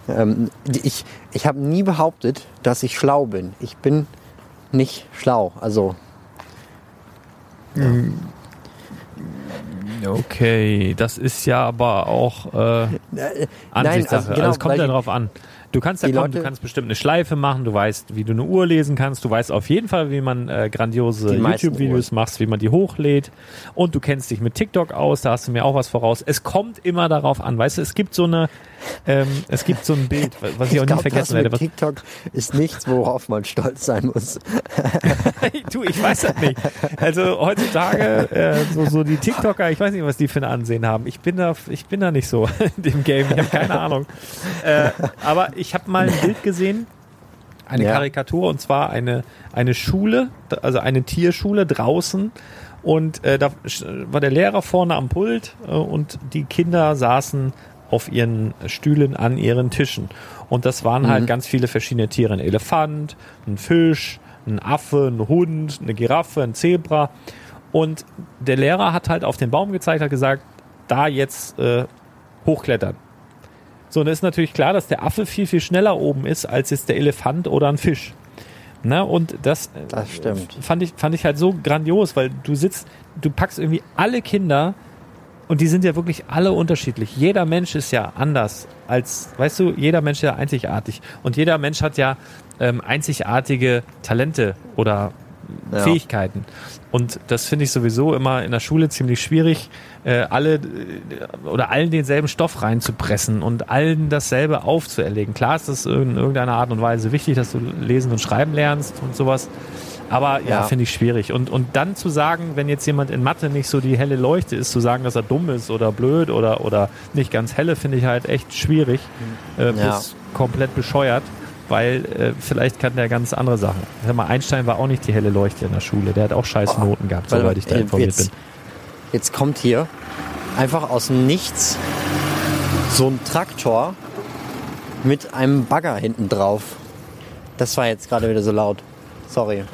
Ähm, ich ich habe nie behauptet, dass ich schlau bin. Ich bin nicht schlau. Also, Okay, das ist ja aber auch äh, Ansichtssache. also genau, also es kommt ja darauf an. Du kannst ja kommen, du kannst bestimmt eine Schleife machen, du weißt, wie du eine Uhr lesen kannst, du weißt auf jeden Fall, wie man äh, grandiose YouTube-Videos machst, wie man die hochlädt und du kennst dich mit TikTok aus, da hast du mir auch was voraus. Es kommt immer darauf an, weißt du, es gibt so eine, ähm, es gibt so ein Bild, was ich, auch nie glaub, vergessen das werde. TikTok ist nichts, worauf man stolz sein muss. (laughs) du, ich weiß das nicht. Also heutzutage, äh, so, so die TikToker, ich weiß nicht, was die für ein Ansehen haben. Ich bin da, ich bin da nicht so in dem Game. Ich habe keine Ahnung. Äh, aber ich habe mal ein Bild gesehen, eine Ja. Karikatur, und zwar eine, eine Schule, also eine Tierschule draußen. Und äh, da war der Lehrer vorne am Pult äh, und die Kinder saßen auf ihren Stühlen an ihren Tischen. Und das waren halt ganz viele verschiedene Tiere. Ein Elefant, ein Fisch, ein Affe, ein Hund, eine Giraffe, ein Zebra. Und der Lehrer hat halt auf den Baum gezeigt, hat gesagt, da jetzt äh, hochklettern. So, und es ist natürlich klar, dass der Affe viel, viel schneller oben ist, als jetzt der Elefant oder ein Fisch. Ne? Und das, äh, Das stimmt. fand ich, fand ich halt so grandios, weil du sitzt, du packst irgendwie alle Kinder und die sind ja wirklich alle unterschiedlich. Jeder Mensch ist ja anders als, weißt du, jeder Mensch ist ja einzigartig. Und jeder Mensch hat ja ähm, einzigartige Talente oder Ja. Fähigkeiten. Und das finde ich sowieso immer in der Schule ziemlich schwierig, äh, alle äh, oder allen denselben Stoff reinzupressen und allen dasselbe aufzuerlegen. Klar ist das in irgendeiner Art und Weise wichtig, dass du lesen und schreiben lernst und sowas. Aber ja, Ja. finde ich schwierig. Und, und dann zu sagen, wenn jetzt jemand in Mathe nicht so die helle Leuchte ist, zu sagen, dass er dumm ist oder blöd oder, oder nicht ganz helle, finde ich halt echt schwierig. Äh, Ja. Bis komplett bescheuert, weil äh, vielleicht kann der ganz andere Sachen. Sag mal, Einstein war auch nicht die helle Leuchte in der Schule. Der hat auch scheiß Oh, Noten gehabt, soweit ich da informiert jetzt, bin. Jetzt kommt hier einfach aus dem Nichts so ein Traktor mit einem Bagger hinten drauf. Das war jetzt gerade wieder so laut. Sorry.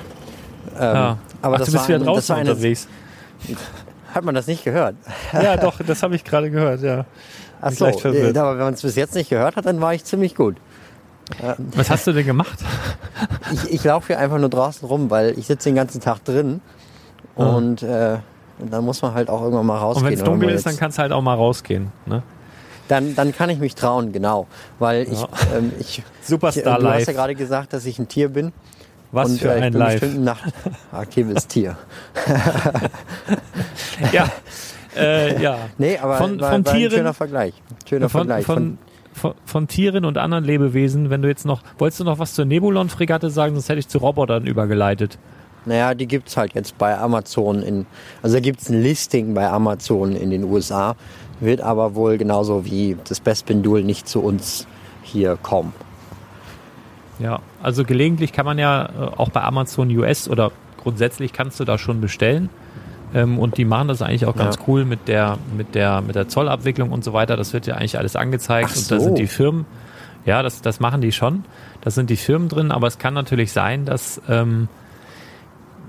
Ähm, Ja. Aber Ach, das du bist war wieder ein- draußen eine, unterwegs. (laughs) Hat man das nicht gehört? Ja, doch, das habe ich gerade gehört, ja. Ach so, aber wenn man es bis jetzt nicht gehört hat, dann war ich ziemlich gut. Was hast du denn gemacht? (laughs) Ich, ich laufe hier einfach nur draußen rum, weil ich sitze den ganzen Tag drin und äh, dann muss man halt auch irgendwann mal Und rausgehen. wenn es dunkel ist, dann kannst du halt auch mal rausgehen. Ne? dann, dann kann ich mich trauen, genau. Weil ich, Ja. ähm, ich, (laughs) Superstar ich du hast ja gerade gesagt, dass ich ein Tier bin. Was und, für äh, ich ein Live. ein nachtaktives (laughs) Tier. (laughs) Ja. Äh, ja. Nee, aber Von- war, von war ein Tieren- schöner Vergleich. Schöner Von, Vergleich. von, von, von Tieren und anderen Lebewesen, wenn du jetzt noch, wolltest du noch was zur Nebulon-Fregatte sagen, sonst hätte ich zu Robotern übergeleitet. Naja, die gibt's halt jetzt bei Amazon in, also da gibt's ein Listing bei Amazon in den USA, wird aber wohl genauso wie das Bespendul nicht zu uns hier kommen. Ja, also gelegentlich kann man ja äh, auch bei Amazon US oder grundsätzlich kannst du da schon bestellen. Ähm, und die machen das eigentlich auch ganz Ja. cool mit der, mit der, mit der Zollabwicklung und so weiter. Das wird ja eigentlich alles angezeigt Ach und da so. sind die Firmen, ja, das, das machen die schon. Da sind die Firmen drin, aber es kann natürlich sein, dass ähm,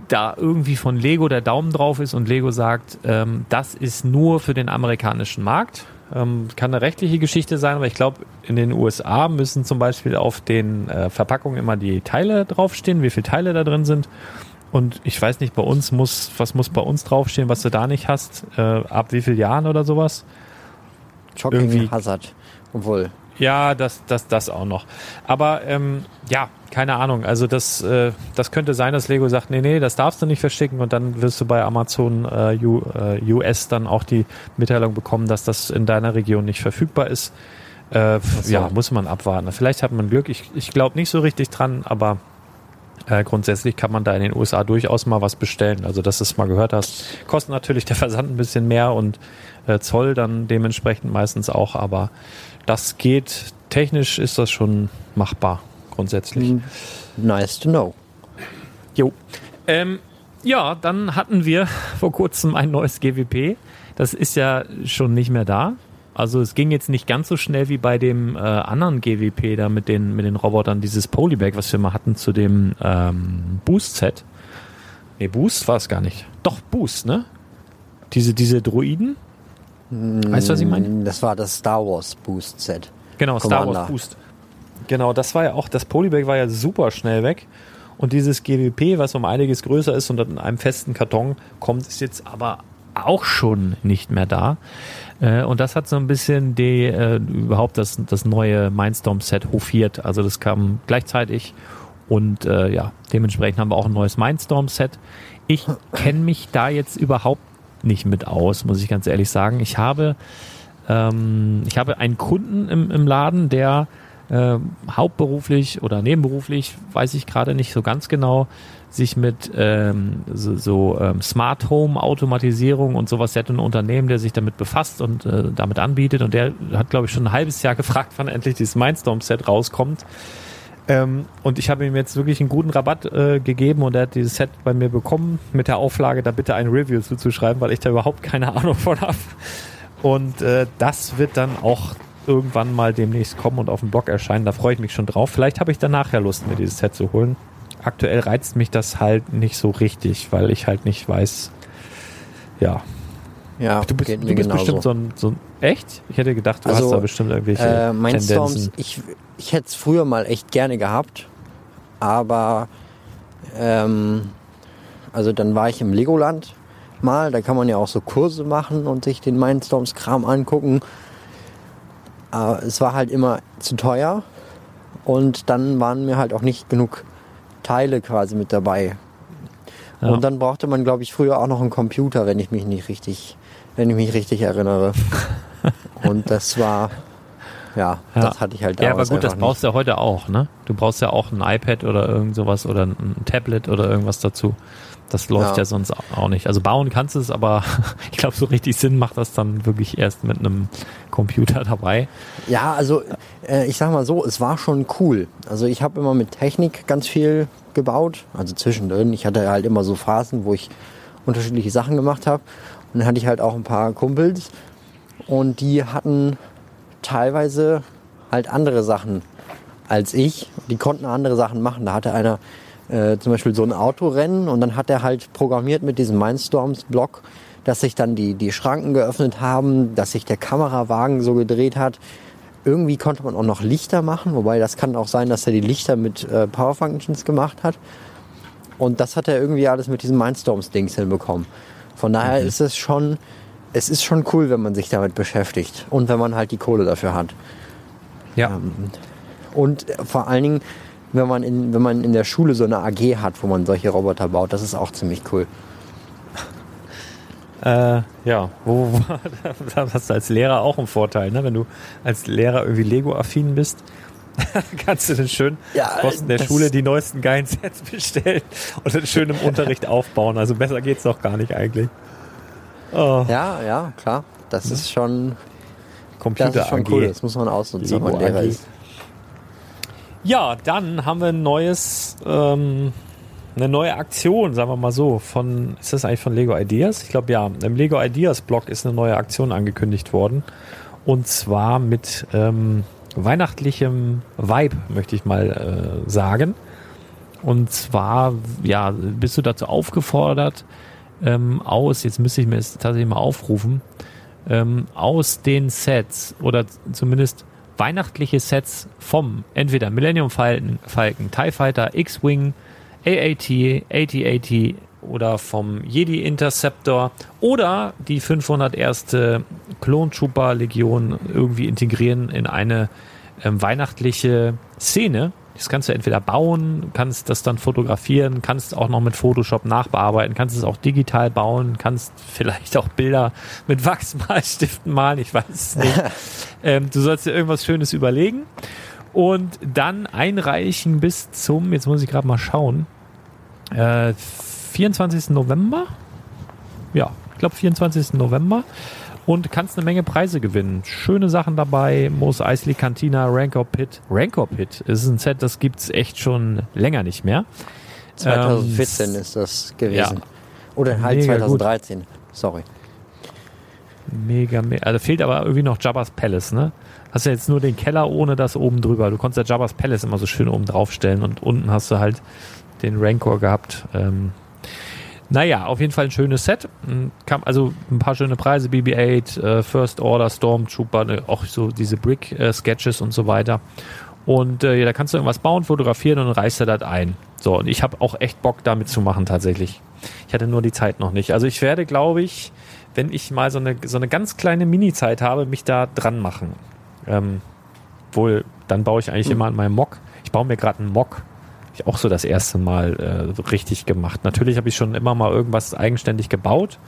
da irgendwie von Lego der Daumen drauf ist und Lego sagt, ähm, das ist nur für den amerikanischen Markt. Ähm, kann eine rechtliche Geschichte sein, aber ich glaube, in den USA müssen zum Beispiel auf den äh, Verpackungen immer die Teile draufstehen, wie viele Teile da drin sind. Und ich weiß nicht, bei uns muss, was muss bei uns draufstehen, was du da nicht hast, äh, ab wie viel Jahren oder sowas? Shocking Irgendwie- Hazard. Obwohl, Ja, das, das, das auch noch. Aber ähm, ja, keine Ahnung. Also das, äh, das könnte sein, dass Lego sagt, nee, nee, das darfst du nicht verschicken und dann wirst du bei Amazon äh, U, äh, US dann auch die Mitteilung bekommen, dass das in deiner Region nicht verfügbar ist. Äh, so. Ja, muss man abwarten. Vielleicht hat man Glück. Ich, ich glaube nicht so richtig dran, aber äh, grundsätzlich kann man da in den USA durchaus mal was bestellen. Also, dass du es mal gehört hast. Kostet natürlich der Versand ein bisschen mehr und äh, Zoll dann dementsprechend meistens auch, aber das geht. Technisch ist das schon machbar, grundsätzlich. nice to know. Jo. Ähm, ja, dann hatten wir (laughs) vor kurzem ein neues GWP. Das ist ja schon nicht mehr da. Also es ging jetzt nicht ganz so schnell wie bei dem äh, anderen GWP da mit den, mit den Robotern, dieses Polybag, was wir mal hatten zu dem ähm, Boost-Set. Nee, Boost war es gar nicht. Doch, Boost, ne? Diese, diese Droiden. Weißt du, was ich meine? Das war das Star Wars Boost Set. Genau, Star Commander. Wars Boost. Genau, das war ja auch, das Polybag war ja super schnell weg. Und dieses GWP, was um einiges größer ist und in einem festen Karton kommt, ist jetzt aber auch schon nicht mehr da. Äh, und das hat so ein bisschen die, äh, überhaupt das, das neue Mindstorm-Set hofiert. Also das kam gleichzeitig und äh, ja, dementsprechend haben wir auch ein neues Mindstorm-Set. Ich kenne mich da jetzt überhaupt nicht mit aus, muss ich ganz ehrlich sagen. Ich habe, ähm, ich habe einen Kunden im, im Laden, der äh, hauptberuflich oder nebenberuflich, weiß ich gerade nicht so ganz genau, sich mit ähm, so, so ähm, Smart Home Automatisierung und sowas, der hat ein Unternehmen, der sich damit befasst und äh, damit anbietet und der hat, glaube ich, schon ein halbes Jahr (laughs) gefragt, wann endlich dieses Mindstorm Set rauskommt. Ähm, und ich habe ihm jetzt wirklich einen guten Rabatt äh, gegeben und er hat dieses Set bei mir bekommen mit der Auflage, da bitte ein Review zuzuschreiben, weil ich da überhaupt keine (laughs) Ahnung von habe. Und äh, das wird dann auch irgendwann mal demnächst kommen und auf dem Blog erscheinen. Da freue ich mich schon drauf. Vielleicht habe ich dann nachher Lust, mir dieses Set zu holen. Aktuell reizt mich das halt nicht so richtig, weil ich halt nicht weiß. Ja, Ja, du bist, du bist genauso. bestimmt so ein, so ein. Echt? Ich hätte gedacht, du Also, hast da bestimmt irgendwelche Äh, Mindstorms, Tendenzen. ich, ich hätte es früher mal echt gerne gehabt, aber ähm, also dann war ich im Legoland mal, da kann man ja auch so Kurse machen und sich den Mindstorms-Kram angucken. Aber es war halt immer zu teuer und dann waren mir halt auch nicht genug Teile quasi mit dabei. Ja. Und dann brauchte man, glaube ich, früher auch noch einen Computer, wenn ich mich nicht richtig, wenn ich mich richtig erinnere. (laughs) und das war, ja, Ja. das hatte ich halt Ja, aber gut, das brauchst du ja heute auch, ne? Du brauchst ja auch ein iPad oder irgend sowas oder ein Tablet oder irgendwas dazu. Das läuft ja, Ja. sonst auch nicht. Also bauen kannst du es, aber (laughs) ich glaube, so richtig Sinn macht das dann wirklich erst mit einem Computer (laughs) dabei. Ja, also äh, ich sag mal so, es war schon cool. Also ich habe immer mit Technik ganz viel gebaut, also zwischendrin. Ich hatte halt immer so Phasen, wo ich unterschiedliche Sachen gemacht habe. Und dann hatte ich halt auch ein paar Kumpels und die hatten teilweise halt andere Sachen als ich. Die konnten andere Sachen machen. Da hatte einer äh, zum Beispiel so ein Autorennen und dann hat er halt programmiert mit diesem Mindstorms-Block, dass sich dann die, die Schranken geöffnet haben, dass sich der Kamerawagen so gedreht hat. Irgendwie konnte man auch noch Lichter machen, wobei das kann auch sein, dass er die Lichter mit äh, Power Functions gemacht hat. Und das hat er irgendwie alles mit diesem Mindstorms-Dings hinbekommen. Von daher ist es schon, es ist schon cool, wenn man sich damit beschäftigt und wenn man halt die Kohle dafür hat. Ja. Und äh, vor allen Dingen, wenn man in, wenn man in der Schule so eine AG hat, wo man solche Roboter baut, das ist auch ziemlich cool. (laughs) Äh, ja, wo, wo (laughs) da hast du als Lehrer auch einen Vorteil, ne? Wenn du als Lehrer irgendwie Lego-affin bist, (laughs) kannst du dann schön Ja, Kosten der Schule die neuesten geilen Sets bestellen und dann schön im Unterricht aufbauen. Also besser geht's doch gar nicht eigentlich. Oh, Ja, ja, klar. Das ist schon, Computer das ist schon AG. cool. Das muss man ausnutzen, wenn man Lehrer AG. ist. Ja, dann haben wir ein neues, ähm, eine neue Aktion, sagen wir mal so, von, ist das eigentlich von Lego Ideas? Ich glaube ja, im Lego Ideas Blog ist eine neue Aktion angekündigt worden. Und zwar mit ähm, weihnachtlichem Vibe, möchte ich mal äh, sagen. Und zwar, ja, bist du dazu aufgefordert, ähm, aus, jetzt müsste ich mir es tatsächlich mal aufrufen, ähm, aus den Sets oder zumindest weihnachtliche Sets vom entweder Millennium Falcon, Falcon TIE Fighter, X-Wing, AAT, AT-AT oder vom Jedi Interceptor oder die 501. Clone Trooper Legion irgendwie integrieren in eine ähm, weihnachtliche Szene. Das kannst du entweder bauen, kannst das dann fotografieren, kannst auch noch mit Photoshop nachbearbeiten, kannst es auch digital bauen, kannst (laughs) vielleicht auch Bilder mit Wachsmalstiften malen, ich weiß es nicht. (laughs) ähm, du sollst dir irgendwas Schönes überlegen und dann einreichen bis zum, jetzt muss ich gerade mal schauen, äh, 24. November. Ja, ich glaube 24. November. Und kannst eine Menge Preise gewinnen. Schöne Sachen dabei. Mos Eisley Cantina, Rancor Pit. Rancor Pit ist ein Set, das gibt's echt schon länger nicht mehr. 2014 Ähm, ist das gewesen. ja. Oder halt Mega gut. 2013. Sorry. Mega, mega. Also fehlt aber irgendwie noch Jabba's Palace, ne? Hast ja jetzt nur den Keller ohne das oben drüber. Du konntest ja Jabba's Palace immer so schön oben drauf stellen und unten hast du halt den Rancor gehabt. Ähm, Naja, auf jeden Fall ein schönes Set. Kam, also ein paar schöne Preise, BB-8, äh, First Order, Stormtrooper, ne, auch so diese Brick-Sketches und so weiter. Und äh, ja, da kannst du irgendwas bauen, fotografieren und dann reißt er das ein. So, und ich habe auch echt Bock damit zu machen tatsächlich. Ich hatte nur die Zeit noch nicht. Also ich werde, glaube ich, wenn ich mal so eine, so eine ganz kleine Mini-Zeit habe, mich da dran machen. Ähm, wohl, dann baue ich eigentlich immer an meinem Mock. Ich baue mir gerade einen Mock. Ich auch so das erste Mal äh, richtig gemacht. Natürlich habe ich schon immer mal irgendwas eigenständig gebaut.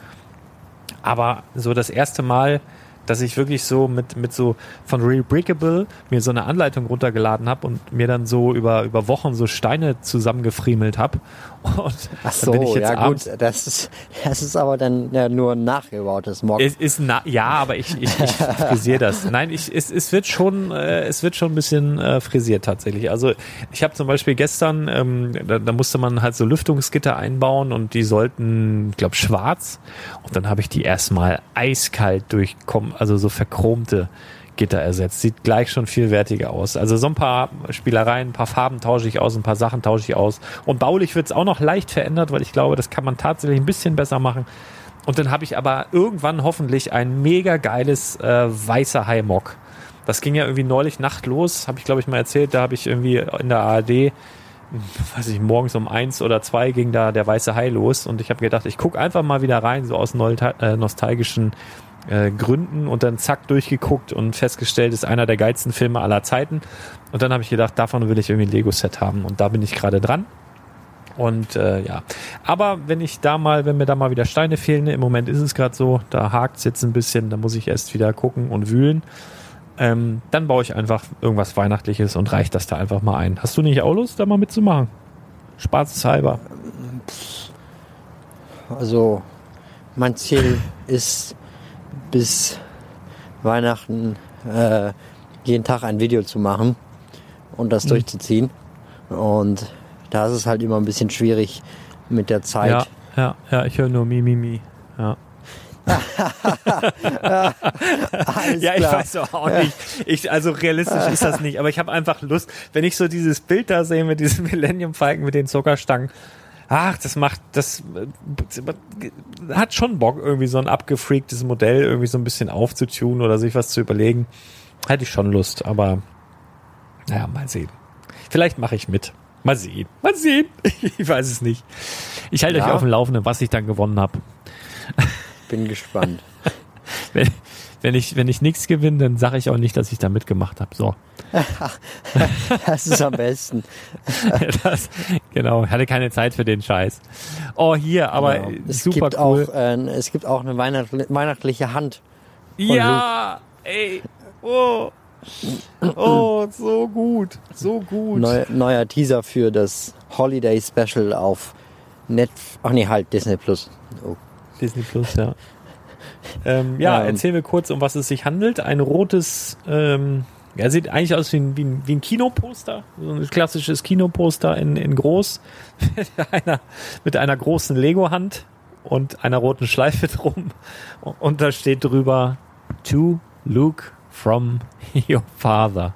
Aber so das erste Mal, dass ich wirklich so mit, mit so von Rebrickable mir so eine Anleitung runtergeladen habe und mir dann so über, über Wochen so Steine zusammengefriemelt habe. Und Ach dann bin ich so, jetzt ja abends, gut, das ist, das ist aber dann ja nur ein nachgebautes Mock. Es ist na, ja, aber ich, ich, ich frisiere das. Nein, ich, es, es wird schon, äh, es wird schon ein bisschen äh, frisiert tatsächlich. Also ich habe zum Beispiel gestern, ähm, da, da musste man halt so Lüftungsgitter einbauen und die sollten, ich glaube, schwarz. Und dann habe ich die erstmal eiskalt durchkommen, also so verchromte Gitter ersetzt. Sieht gleich schon viel wertiger aus. Also so ein paar Spielereien, ein paar Farben tausche ich aus, ein paar Sachen tausche ich aus. Und baulich wird es auch noch leicht verändert, weil ich glaube, das kann man tatsächlich ein bisschen besser machen. Und dann habe ich aber irgendwann hoffentlich ein mega geiles äh, weißer Hai-Mock. Das ging ja irgendwie neulich Nacht los, habe ich glaube ich mal erzählt. Da habe ich irgendwie in der ARD, weiß ich, morgens um eins oder zwei ging da der weiße Hai los. Und ich habe gedacht, ich gucke einfach mal wieder rein, so aus äh, nostalgischen äh, Gründen. Und dann zack durchgeguckt und festgestellt, ist einer der geilsten Filme aller Zeiten. Und dann habe ich gedacht, davon will ich irgendwie ein Lego-Set haben. Und da bin ich gerade dran. Und äh, ja, aber wenn ich da mal, wenn mir da mal wieder Steine fehlen, im Moment ist es gerade so, da hakt es jetzt ein bisschen, da muss ich erst wieder gucken und wühlen. Ähm, dann baue ich einfach irgendwas Weihnachtliches und reiche das da einfach mal ein. Hast du nicht auch Lust, da mal mitzumachen? Spaßeshalber. Also mein Ziel ist bis Weihnachten äh, jeden Tag ein Video zu machen und das durchzuziehen. Und da ist es halt immer ein bisschen schwierig mit der Zeit. Ja, ja, ja, ich höre nur Mi, Mi, Mi. Ja. Ja, ich klar. weiß doch auch nicht. Ich, also realistisch ist das nicht, aber ich habe einfach Lust, wenn ich so dieses Bild da sehe mit diesem (laughs) Millennium Falcon mit den Zuckerstangen. Ach, das macht, das äh, hat schon Bock, irgendwie so ein abgefreaktes Modell irgendwie so ein bisschen aufzutunen oder sich was zu überlegen. Hätte ich schon Lust, aber naja, mal sehen. Vielleicht mache ich mit. Mal sehen. Mal sehen. (laughs) Ich weiß es nicht. Ich halte Ja. euch auf dem Laufenden, was ich dann gewonnen habe. (laughs) Bin gespannt. (laughs) Wenn, wenn ich, wenn ich nichts gewinne, dann sage ich auch nicht, dass ich da mitgemacht habe. So. (laughs) Das ist am besten. (laughs) Das, genau, hatte keine Zeit für den Scheiß. Oh, hier, aber Genau. Es super gibt cool. auch, äh, es gibt auch eine weihnachtli weihnachtliche Hand. ja, ey, oh, oh, so gut, so gut. Neu, neuer Teaser für das Holiday Special auf Net. Ach nee, halt Disney Plus. Oh. Disney Plus, ja. Ähm, ja, Ähm. erzähl mir kurz, um was es sich handelt. Ein rotes, ähm, ja, sieht eigentlich aus wie ein, wie ein, wie ein Kinoposter. So ein klassisches Kinoposter in, in groß. (laughs) mit, einer, mit einer großen Lego-Hand und einer roten Schleife (laughs) drum. Und da steht drüber, to Luke from (laughs) your father.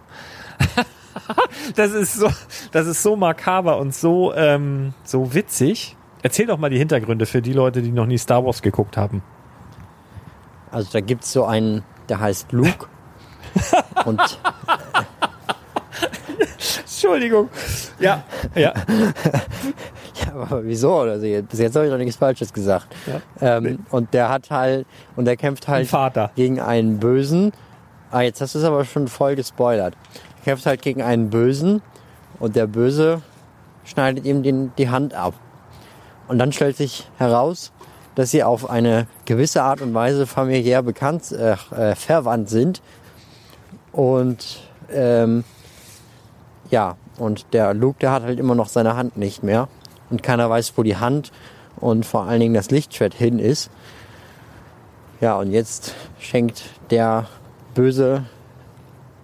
das ist so, das ist so makaber und so, ähm, so witzig. Erzähl doch mal die Hintergründe für die Leute, die noch nie Star Wars geguckt haben. Also da gibt's so einen, der heißt Luke. (laughs) Und Entschuldigung. Ja, ja. (laughs) ja, aber wieso? Also jetzt, bis jetzt habe ich noch nichts Falsches gesagt. Ja. Ähm, Und der hat halt, und der kämpft Ein halt Vater. gegen einen Bösen. Ah, jetzt hast du es aber schon voll gespoilert. Er kämpft halt gegen einen Bösen und der Böse schneidet ihm den, die Hand ab. Und dann stellt sich heraus, dass sie auf eine gewisse Art und Weise familiär bekannt, äh, äh, verwandt sind. Und ähm, ja, und der Luke, der hat halt immer noch seine Hand nicht mehr. Und keiner weiß, wo die Hand und vor allen Dingen das Lichtschwert hin ist. Ja, und jetzt schenkt der Böse,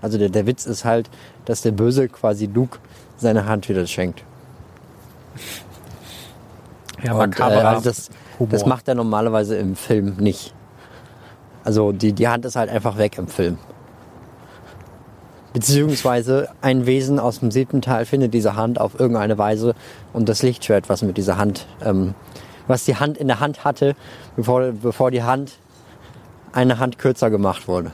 also der, der Witz ist halt, dass der Böse quasi Luke seine Hand wieder schenkt. Ja, Und, äh, also das, das macht er normalerweise im Film nicht. Also die, die Hand ist halt einfach weg im Film. Beziehungsweise ein Wesen aus dem siebten Teil findet diese Hand auf irgendeine Weise und das Lichtschwert, was mit dieser Hand ähm, was die Hand in der Hand hatte, bevor, bevor die Hand eine Hand kürzer gemacht wurde.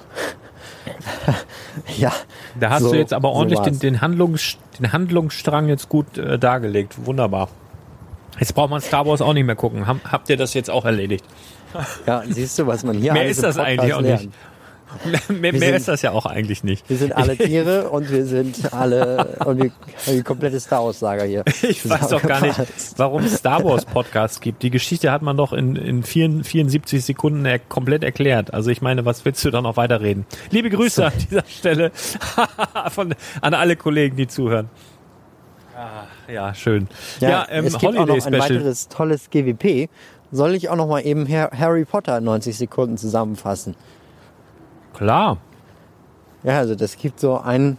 (laughs) ja. Da hast so- du jetzt aber so ordentlich den, war's. den, Handlungs, den Handlungsstrang jetzt gut äh, dargelegt. Wunderbar. Jetzt braucht man Star Wars auch nicht mehr gucken. Habt ihr das jetzt auch erledigt? Ja, siehst du, was man hier Mehr ist das Podcast eigentlich auch lernt. nicht. (laughs) mehr mehr sind- ist das ja auch eigentlich nicht. Wir sind alle (laughs) Tiere und wir sind alle und wir die komplette Star Wars Saga hier. (laughs) Ich weiß doch gar nicht, warum es Star Wars Podcasts gibt. Die Geschichte hat man doch in, in 4, 74 Sekunden er komplett erklärt. Also ich meine, was willst du da noch weiterreden? Liebe Grüße an dieser Stelle von, an alle Kollegen, die zuhören. Ah, ja, schön. Ja, ähm, es gibt auch Holiday noch ein Special. weiteres tolles GWP. Soll ich auch noch mal eben Har- Harry Potter in 90 Sekunden zusammenfassen? Klar. Ja, also das gibt so einen,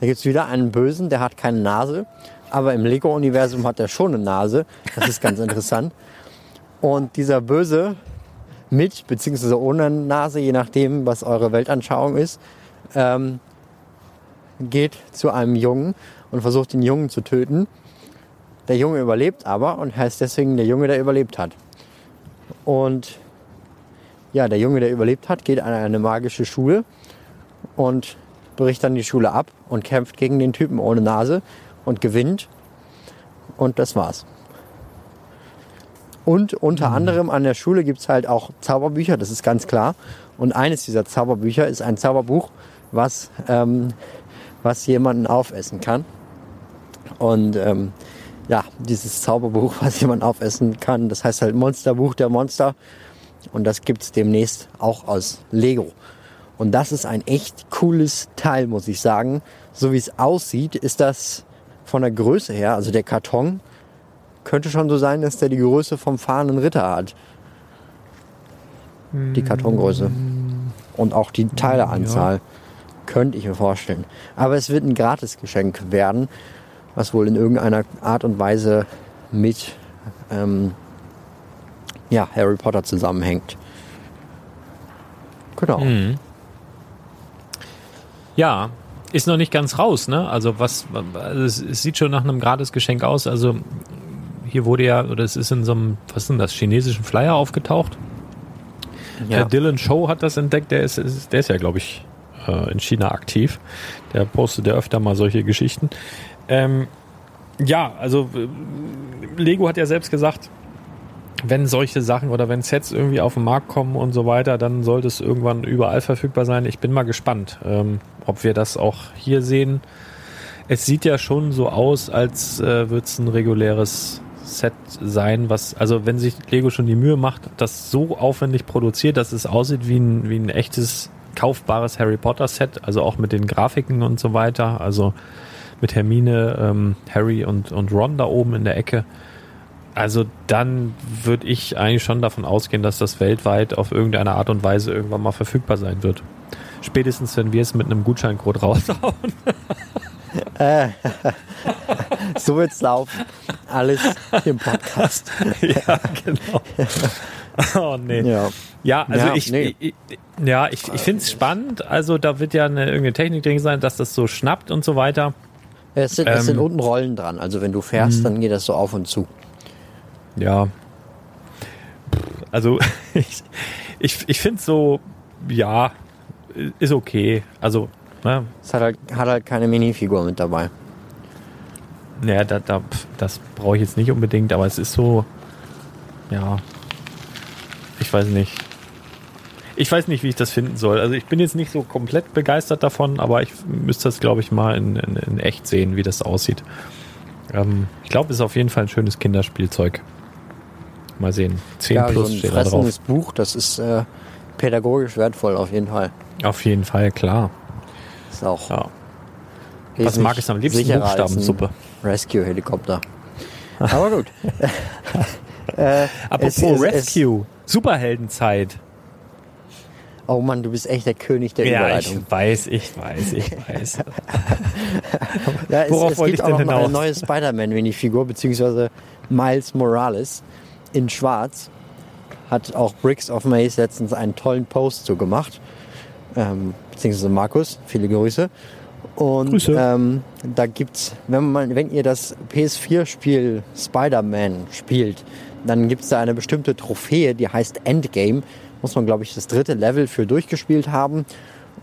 da gibt's wieder einen Bösen, der hat keine Nase, aber im Lego-Universum hat er schon eine Nase. Das ist ganz (laughs) interessant. Und dieser Böse mit beziehungsweise ohne Nase, je nachdem, was eure Weltanschauung ist, ähm, geht zu einem Jungen und versucht den Jungen zu töten. Der Junge überlebt aber und heißt deswegen der Junge, der überlebt hat. Und ja, der Junge, der überlebt hat, geht an eine magische Schule und bricht dann die Schule ab und kämpft gegen den Typen ohne Nase und gewinnt. Und das war's. Und unter anderem an der Schule gibt's halt auch Zauberbücher, das ist ganz klar. Und eines dieser Zauberbücher ist ein Zauberbuch, was, ähm, was jemanden aufessen kann. Und ähm, ja, dieses Zauberbuch, (laughs) was jemand aufessen kann, das heißt halt Monsterbuch der Monster. Und das gibt's demnächst auch aus Lego. Und das ist ein echt cooles Teil, muss ich sagen. So wie es aussieht, ist das von der Größe her, also der Karton, könnte schon so sein, dass der die Größe vom fahrenden Ritter hat. Die Kartongröße. Und auch die Teileanzahl. Könnte ich mir vorstellen. Aber es wird ein Gratisgeschenk werden, was wohl in irgendeiner Art und Weise mit ähm, ja, Harry Potter zusammenhängt. Genau. Ja, ist noch nicht ganz raus, ne? Also was, also es, es sieht schon nach einem Gratisgeschenk aus. Also hier wurde ja, oder es ist in so einem, was ist denn das, chinesischen Flyer aufgetaucht. Der Dylan Show hat das entdeckt, der ist, ist der ist ja, glaube ich, äh, in China aktiv. Der postet ja öfter mal solche Geschichten. Ähm, ja, also äh, Lego hat ja selbst gesagt, wenn solche Sachen oder wenn Sets irgendwie auf den Markt kommen und so weiter, dann sollte es irgendwann überall verfügbar sein. Ich bin mal gespannt, ähm, ob wir das auch hier sehen. Es sieht ja schon so aus, als äh, würde es ein reguläres Set sein, was, also wenn sich Lego schon die Mühe macht, das so aufwendig produziert, dass es aussieht wie ein, wie ein echtes kaufbares Harry Potter Set, also auch mit den Grafiken und so weiter, also mit Hermine, ähm, Harry und, und Ron da oben in der Ecke. Also dann würde ich eigentlich schon davon ausgehen, dass das weltweit auf irgendeine Art und Weise irgendwann mal verfügbar sein wird. Spätestens, wenn wir es mit einem Gutscheincode raushauen. (laughs) (laughs) So wird's laufen. Alles im Podcast. (laughs) ja, genau. Oh nee. Ja. Ja, also Ja, ich, nee. ich, ja, ich, ich finde es spannend. Also da wird ja eine, irgendeine Technik drin sein, dass das so schnappt und so weiter. Es sind, es sind Ähm. Unten Rollen dran. Also wenn du fährst, dann geht das so auf und zu. Ja. Also (laughs) ich, ich, ich finde so, ja, ist okay. Also, ne, Es hat halt, hat halt keine Minifigur mit dabei. ja, da, da, das brauche ich jetzt nicht unbedingt, aber es ist so, ja, ich weiß nicht. Ich weiß nicht, wie ich das finden soll. Also ich bin jetzt nicht so komplett begeistert davon, aber ich müsste das, glaube ich, mal in, in, in echt sehen, wie das aussieht. Ähm, ich glaube, es ist auf jeden Fall ein schönes Kinderspielzeug. Mal sehen. 10 Ja, plus so ein steht da drauf. Buch, das ist äh, pädagogisch wertvoll auf jeden Fall. Auf jeden Fall, klar. Ist auch Ja. Was mag es am liebsten? Buchstabensuppe. Rescue-Helikopter. Aber gut. (laughs) äh, Apropos es- es- Rescue. Superheldenzeit. Oh Mann, du bist echt der König der Ja, ich Überleitung. weiß, ich weiß, ich weiß. (laughs) Ja, es, Worauf es wollte gibt ich auch denn noch mal eine neue Spider-Man-Minifigur, beziehungsweise Miles Morales in schwarz. Hat auch Bricks of Maze letztens einen tollen Post zu gemacht. Ähm, beziehungsweise Markus, viele Grüße. Und Grüße. Ähm, da gibt's, wenn man, wenn ihr das PS4-Spiel Spider-Man spielt, dann gibt es da eine bestimmte Trophäe, die heißt Endgame. Muss man, glaube ich, das dritte Level für durchgespielt haben.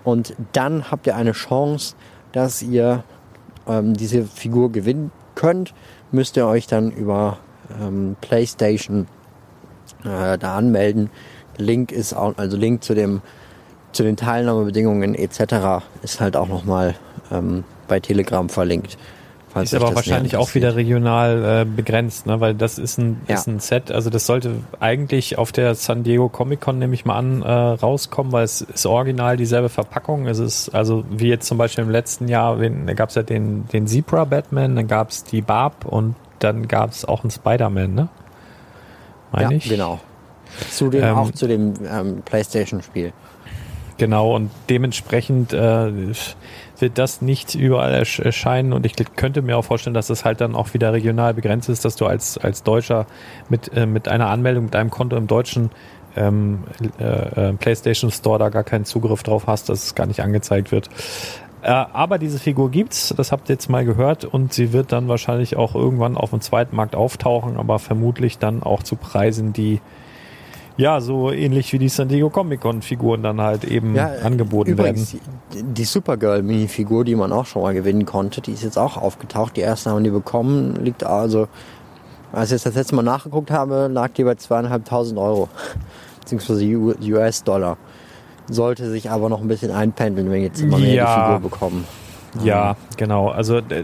Und dann habt ihr eine Chance, dass ihr ähm, diese Figur gewinnen könnt. Müsst ihr euch dann über ähm, PlayStation äh, da anmelden. Link ist auch, also Link zu dem zu den Teilnahmebedingungen etc. ist halt auch nochmal ähm, bei Telegram verlinkt. Falls Ist aber wahrscheinlich auch wieder regional äh, begrenzt, ne? weil das ist ein, Ja. ist ein Set, also das sollte eigentlich auf der San Diego Comic Con, nehme ich mal an, äh, rauskommen, weil es ist original dieselbe Verpackung. Es ist, also wie jetzt zum Beispiel im letzten Jahr, da gab es ja den, den Zebra Batman, dann gab es die Barb und dann gab es auch einen Spider-Man, ne? Meine ja, ich? genau. Zu dem, Ähm, auch zu dem ähm, PlayStation-Spiel. Genau, und dementsprechend äh, wird das nicht überall ersch erscheinen und ich könnte mir auch vorstellen, dass das halt dann auch wieder regional begrenzt ist, dass du als, als Deutscher mit, äh, mit einer Anmeldung, mit einem Konto im deutschen ähm, äh, äh, PlayStation Store da gar keinen Zugriff drauf hast, dass es gar nicht angezeigt wird. Äh, aber diese Figur gibt's, das habt ihr jetzt mal gehört und sie wird dann wahrscheinlich auch irgendwann auf dem Zweitmarkt auftauchen, aber vermutlich dann auch zu Preisen, die ja, so ähnlich wie die San Diego Comic Con Figuren dann halt eben angeboten übrigens, werden. Die, die Supergirl-Minifigur, die man auch schon mal gewinnen konnte, die ist jetzt auch aufgetaucht. Die ersten haben die bekommen, liegt also, als ich jetzt das letzte Mal nachgeguckt habe, lag die bei zweieinhalbtausend Euro. Beziehungsweise US-Dollar. Sollte sich aber noch ein bisschen einpendeln, wenn jetzt immer mehr Ja. die Figur bekommen. Ja, genau. Also äh,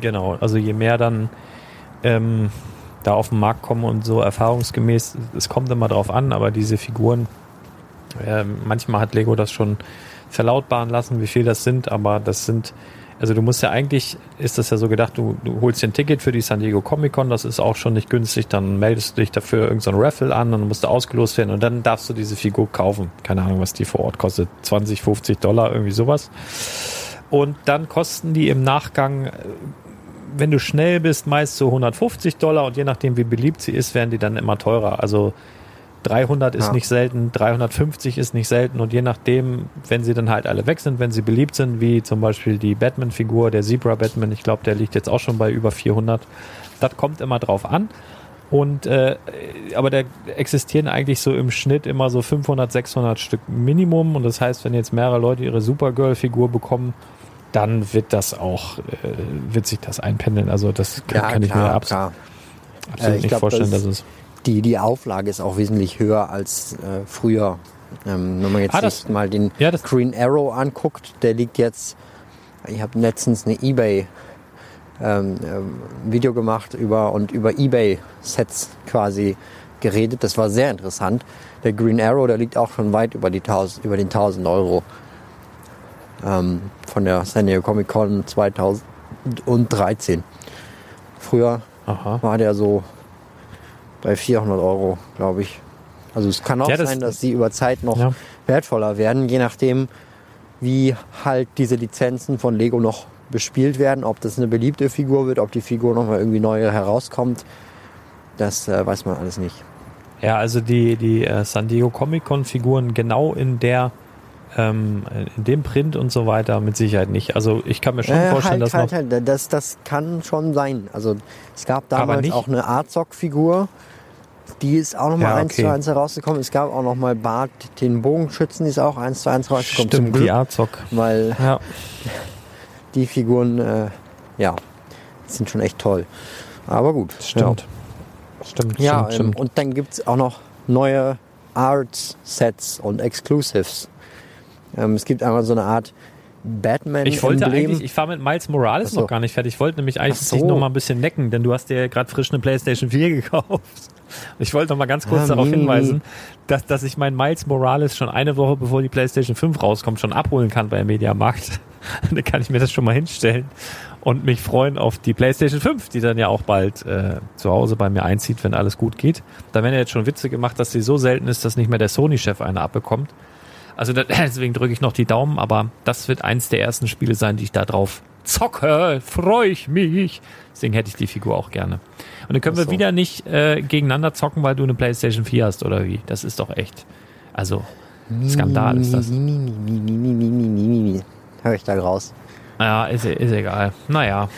genau. Also je mehr dann ähm, da auf den Markt kommen und so erfahrungsgemäß, es kommt immer drauf an, aber diese Figuren, äh, manchmal hat Lego das schon verlautbaren lassen, wie viel das sind, aber das sind, also du musst ja eigentlich, ist das ja so gedacht, du, du holst dir ein Ticket für die San Diego Comic Con, das ist auch schon nicht günstig, dann meldest du dich dafür irgendein so Raffle an und musst du ausgelost werden und dann darfst du diese Figur kaufen. Keine Ahnung, was die vor Ort kostet, 20, 50 Dollar, irgendwie sowas. Und dann kosten die im Nachgang, äh, wenn du schnell bist, meist so 150 Dollar und je nachdem, wie beliebt sie ist, werden die dann immer teurer. Also 300 ist Ja. nicht selten, 350 ist nicht selten und je nachdem, wenn sie dann halt alle weg sind, wenn sie beliebt sind, wie zum Beispiel die Batman-Figur, der Zebra Batman, ich glaube, der liegt jetzt auch schon bei über 400. Das kommt immer drauf an. Und äh, aber da existieren eigentlich so im Schnitt immer so 500, 600 Stück Minimum. Und das heißt, wenn jetzt mehrere Leute ihre Supergirl-Figur bekommen, dann wird das auch, äh, wird sich das einpendeln. Also das kann, kann ich mir abs klar. absolut Äh, ich nicht glaub, vorstellen, das dass es. Die, die Auflage ist auch wesentlich höher als äh, früher. Ähm, wenn man jetzt Ah, das- mal den Ja, Green Arrow anguckt, der liegt jetzt, ich habe letztens eine Ebay ähm, ähm, Video gemacht über und über Ebay Sets quasi geredet. Das war sehr interessant. Der Green Arrow, der liegt auch schon weit über die 1000, über den 1000 Euro ähm, von der San Diego Comic Con 2013. Früher Aha. war der so bei 400 Euro, glaube ich. Also es kann auch Ja, das- sein, dass sie über Zeit noch Ja. wertvoller werden, je nachdem, wie halt diese Lizenzen von Lego noch bespielt werden, ob das eine beliebte Figur wird, ob die Figur nochmal irgendwie neu herauskommt. Das äh, weiß man alles nicht. Ja, also die, die äh, San Diego Comic Con Figuren genau in der ähm, in dem Print und so weiter mit Sicherheit nicht. Also ich kann mir schon Äh, vorstellen, halt, dass halt, noch halt, das, das kann schon sein. Also es gab damals auch eine Artsock-Figur, die ist auch nochmal Ja, eins okay. zu eins herausgekommen. Es gab auch nochmal Bart, den Bogenschützen, die ist auch eins zu eins rausgekommen. stimmt, zum die Glück, Artzock. weil Ja. (laughs) die Figuren, äh, ja, sind schon echt toll. Aber gut. Stimmt. Stimmt, Ja, stimmt, ähm, stimmt. und dann gibt es auch noch neue Art-Sets und Exclusives. Ähm, es gibt einmal so eine Art Batman. Ich wollte Emblem. eigentlich, ich war mit Miles Morales so. noch gar nicht fertig. Ich wollte nämlich eigentlich so. dich noch mal ein bisschen necken, denn du hast dir ja gerade frisch eine PlayStation 4 (laughs) gekauft. Ich wollte noch mal ganz kurz Ah, darauf hinweisen, dass, dass ich meinen Miles Morales schon eine Woche bevor die PlayStation 5 rauskommt, schon abholen kann bei Mediamarkt. (laughs) da kann ich mir das schon mal hinstellen und mich freuen auf die PlayStation 5, die dann ja auch bald äh, zu Hause bei mir einzieht, wenn alles gut geht. Da werden ja jetzt schon Witze gemacht, dass sie so selten ist, dass nicht mehr der Sony-Chef eine abbekommt. Also da, (laughs) deswegen drücke ich noch die Daumen, aber das wird eins der ersten Spiele sein, die ich da drauf zocke. Freue ich mich. Deswegen hätte ich die Figur auch gerne. Und dann können so. wir wieder nicht äh, gegeneinander zocken, weil du eine PlayStation 4 hast oder wie? Das ist doch echt. Also Skandal ist das. Hör ich da raus. Ja, ist, ist egal. Naja,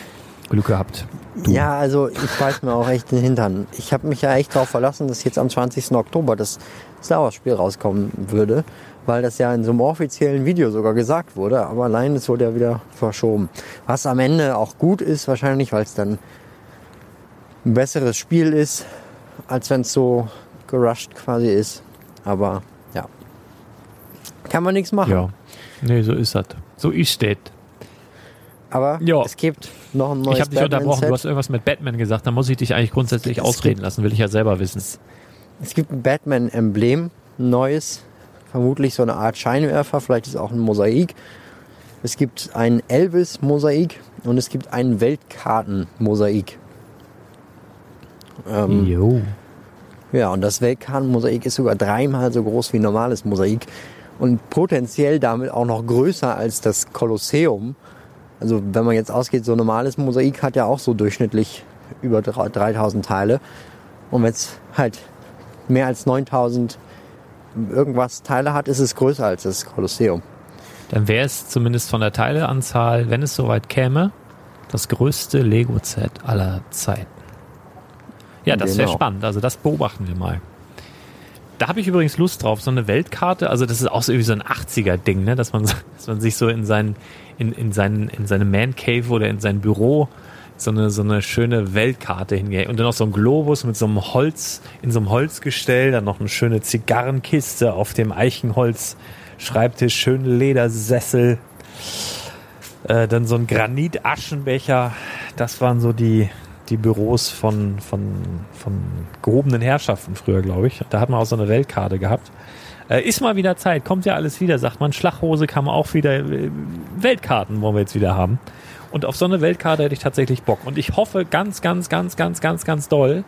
Glück gehabt. Du. Ja, also ich weiß mir auch echt den Hintern. Ich habe mich ja echt darauf verlassen, dass jetzt am 20. Oktober das Star Wars Spiel rauskommen würde weil das ja in so einem offiziellen Video sogar gesagt wurde, aber allein es wurde ja wieder verschoben. Was am Ende auch gut ist wahrscheinlich, weil es dann ein besseres Spiel ist, als wenn es so gerusht quasi ist. Aber ja, kann man nichts machen. Ja. Nee, so ist das. So ist das. Aber Ja. es gibt noch ein neues Ich habe dich unterbrochen. Du hast irgendwas mit Batman gesagt. Da muss ich dich eigentlich grundsätzlich Es ausreden gibt- lassen. Will ich ja selber wissen. Es gibt ein Batman-Emblem, neues, vermutlich so eine Art Scheinwerfer, vielleicht ist es auch ein Mosaik. Es gibt ein Elvis-Mosaik und es gibt ein Weltkarten-Mosaik. Ähm, Jo. ja, und das Weltkarten-Mosaik ist sogar dreimal so groß wie ein normales Mosaik und potenziell damit auch noch größer als das Kolosseum. Also wenn man jetzt ausgeht, so ein normales Mosaik hat ja auch so durchschnittlich über 3000 Teile. Und wenn es halt mehr als 9000 irgendwas Teile hat, ist es größer als das Kolosseum. Dann wäre es zumindest von der Teileanzahl, wenn es soweit käme, das größte Lego-Set aller Zeiten. Ja, das wäre Genau. spannend. Also das beobachten wir mal. Da habe ich übrigens Lust drauf, so eine Weltkarte. Also das ist auch so irgendwie so ein 80er-Ding, ne? dass, man, dass man sich so in, seinen, in, in, seinen, in seine Man Cave oder in sein Büro so eine, so eine schöne Weltkarte hingeht. Und dann noch so ein Globus mit so einem Holz, in so einem Holzgestell, dann noch eine schöne Zigarrenkiste auf dem Eichenholz, Schreibtisch, schöne Ledersessel, äh, dann so ein Granit-Aschenbecher. Das waren so die, die Büros von, von, von gehobenen Herrschaften früher, glaube ich. Da hat man auch so eine Weltkarte gehabt. Äh, ist mal wieder Zeit, kommt ja alles wieder, sagt man. Schlachhose kann man auch wieder, äh, Weltkarten wollen wir jetzt wieder haben. Und auf so eine Weltkarte hätte ich tatsächlich Bock. Und ich hoffe ganz, ganz, ganz, ganz, ganz, ganz doll,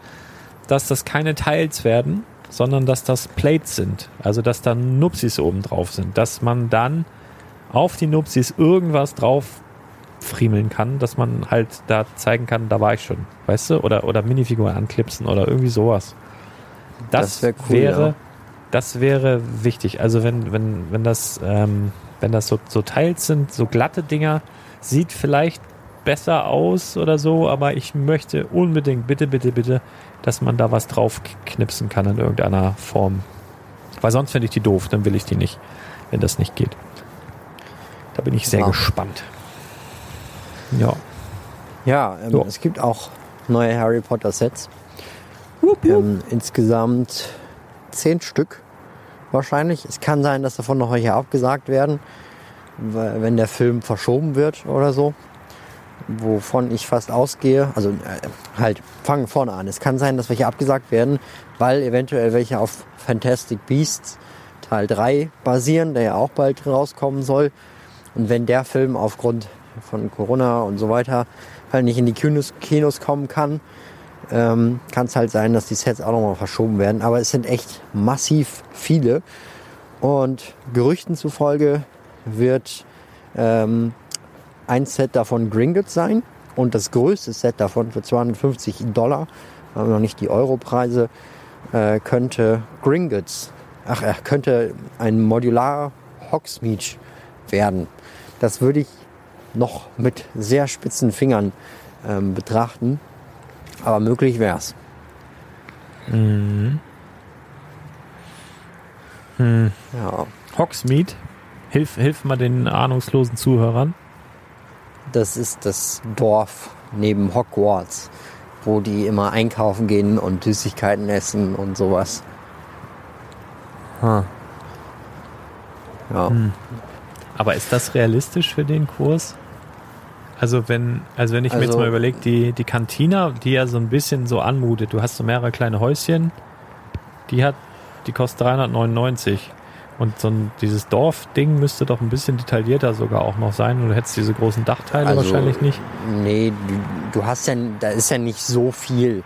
dass das keine Tiles werden, sondern dass das Plates sind. Also, dass da Nupsis oben drauf sind. Dass man dann auf die Nupsis irgendwas drauf friemeln kann, dass man halt da zeigen kann, da war ich schon. Weißt du? Oder, oder Minifiguren anklipsen oder irgendwie sowas. Das, Das wär cool, wäre, ja. das wäre wichtig. Also wenn, wenn, wenn das, ähm, wenn das so, so Teils sind, so glatte Dinger, sieht vielleicht besser aus oder so, aber ich möchte unbedingt, bitte, bitte, bitte, dass man da was drauf knipsen kann in irgendeiner Form. Weil sonst finde ich die doof, dann will ich die nicht, wenn das nicht geht. Da bin ich sehr Ja. gespannt. Ja. Ja, ähm, Ja. es gibt auch neue Harry Potter Sets. Ähm, insgesamt zehn Stück wahrscheinlich. Es kann sein, dass davon noch welche abgesagt werden, wenn der Film verschoben wird oder so. Wovon ich fast ausgehe. Also äh, halt, fangen vorne an. Es kann sein, dass welche abgesagt werden, weil eventuell welche auf Fantastic Beasts Teil 3 basieren, der ja auch bald rauskommen soll. Und wenn der Film aufgrund von Corona und so weiter halt nicht in die Kinos, Kinos kommen kann, ähm, kann es halt sein, dass die Sets auch nochmal verschoben werden. Aber es sind echt massiv viele. Und Gerüchten zufolge wird ähm, ein Set davon Gringotts sein und das größte Set davon für 250 Dollar, haben wir noch nicht die Europreise, äh, könnte Gringotts, ach, er könnte ein modularer Hogsmeade werden. Das würde ich noch mit sehr spitzen Fingern ähm, betrachten, aber möglich wäre es. Ja, Hogsmeade, hilf, hilf mal den ahnungslosen Zuhörern. das ist das Dorf neben Hogwarts, wo die immer einkaufen gehen und Süßigkeiten essen und sowas. Huh. Ja. Aber ist das realistisch für den Kurs? Also wenn, also wenn ich mir jetzt Also- mal überlege, die, die Cantina, die ja so ein bisschen so anmutet, du hast so mehrere kleine Häuschen, die hat, die kostet 399. Und so ein, dieses Dorfding müsste doch ein bisschen detaillierter sogar auch noch sein. Und du hättest diese großen Dachteile Also- wahrscheinlich nicht. Nee, du, du hast ja, da ist ja nicht so viel.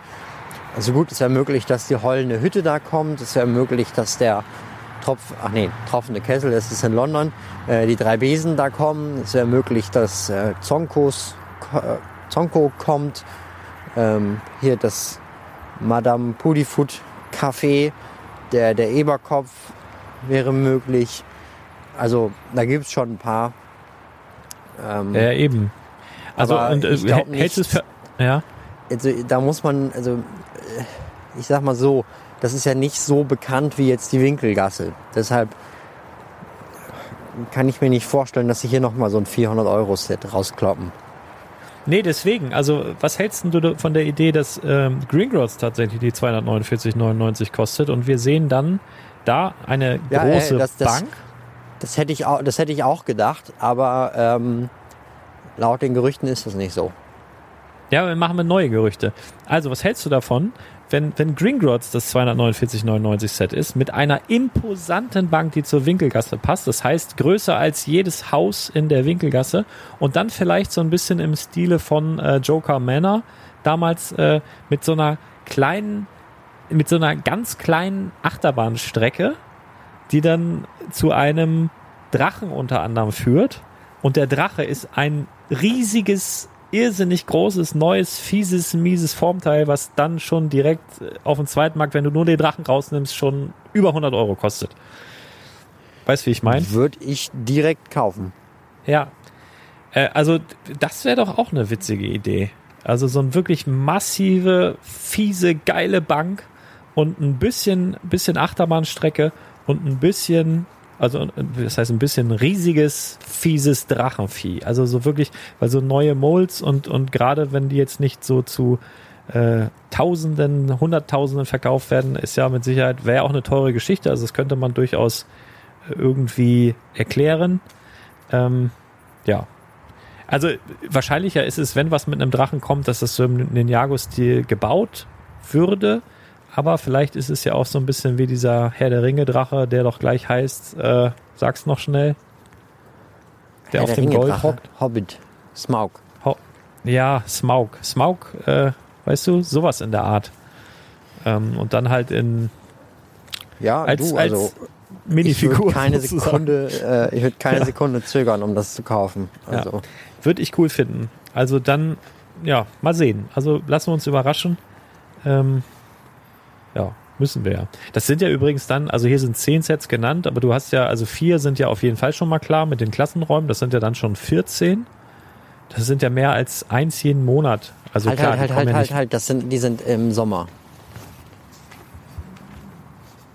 Also gut, es wäre möglich, dass die heulende Hütte da kommt. Es wäre möglich, dass der Tropf, ach nee, tropfende Kessel, das ist in London, äh, die drei Besen da kommen. Es wäre möglich, dass äh, Zonkos, äh, Zonko kommt. Ähm, hier das Madame Pudifut Café, der, der Eberkopf wäre möglich. Also da gibt es schon ein paar. Ähm, Ja, eben. Also, und äh, ich glaub hältst du es für, ja? also da muss man, also äh, ich sag mal so, das ist ja nicht so bekannt wie jetzt die Winkelgasse. Deshalb kann ich mir nicht vorstellen, dass sie hier nochmal so ein 400-Euro-Set rauskloppen. Nee, deswegen. Also, was hältst du von der Idee, dass ähm, Greengrots tatsächlich die 249,99 kostet und wir sehen dann da eine Ja, äh, große das- das- Bank? Das hätte ich auch, das hätte ich auch gedacht, aber ähm, laut den Gerüchten ist das nicht so. Ja, wir machen wir neue Gerüchte. Also, was hältst du davon, wenn, wenn Greengrots das 249,99 Set ist, mit einer imposanten Bank, die zur Winkelgasse passt, das heißt größer als jedes Haus in der Winkelgasse und dann vielleicht so ein bisschen im Stile von äh, Joker Manor, damals äh, mit so einer kleinen, mit so einer ganz kleinen Achterbahnstrecke, die dann zu einem Drachen unter anderem führt. Und der Drache ist ein riesiges, irrsinnig großes, neues, fieses, mieses Formteil, was dann schon direkt äh, auf dem Zweitmarkt, wenn du nur den Drachen rausnimmst, schon über 100 Euro kostet. Weißt du, wie ich meine? Würde ich direkt kaufen. Ja. Äh, also, das wäre doch auch eine witzige Idee. Also so ein wirklich massive, fiese, geile Bank und ein bisschen, bisschen Achterbahnstrecke und ein bisschen, also das heißt ein bisschen riesiges, fieses Drachenvieh. Also so wirklich, weil so neue Molds und, und gerade wenn die jetzt nicht so zu äh, Tausenden, Hunderttausenden verkauft werden, ist ja mit Sicherheit, wäre auch eine teure Geschichte. Also das könnte man durchaus äh, irgendwie erklären. Ähm, ja. Also wahrscheinlicher ist es, wenn was mit einem Drachen kommt, dass das so im Ninjago-Stil gebaut würde. Aber vielleicht ist es ja auch so ein bisschen wie dieser Herr der Ringe-Drache, der doch gleich heißt, äh, sag's noch schnell, der Herr auf der dem Gold hockt. Hobbit, Smaug. Ho ja, Smaug. Smaug, äh, weißt du, sowas in der Art. Ähm, und dann halt in Ja, als, du, also als ich würde Minifigur. keine. (laughs) Sekunde, äh, ich würde keine Ja. Sekunde zögern, um das zu kaufen. Ja. Also Würde ich cool finden. Also dann, ja, mal sehen. Also lassen wir uns überraschen. Ähm, ja, müssen wir ja. Das sind ja übrigens dann, also hier sind zehn Sets genannt, aber du hast ja, also vier sind ja auf jeden Fall schon mal klar mit den Klassenräumen. Das sind ja dann schon 14. Das sind ja mehr als eins jeden Monat. Also halt, klar, halt, halt, halt, ja halt, nicht- halt, das sind, die sind im Sommer.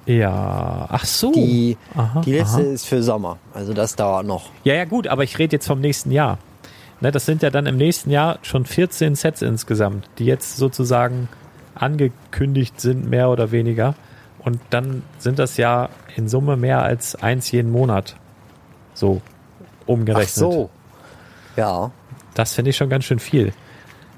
Ja, ach so. Die, Aha, die letzte aha. ist für Sommer. Also das dauert noch. Ja, ja, gut, aber ich rede jetzt vom nächsten Jahr. Ne, das sind ja dann im nächsten Jahr schon 14 Sets insgesamt, die jetzt sozusagen angekündigt sind, mehr oder weniger. Und dann sind das ja in Summe mehr als eins jeden Monat. So umgerechnet. Ach so. Ja. Das finde ich schon ganz schön viel.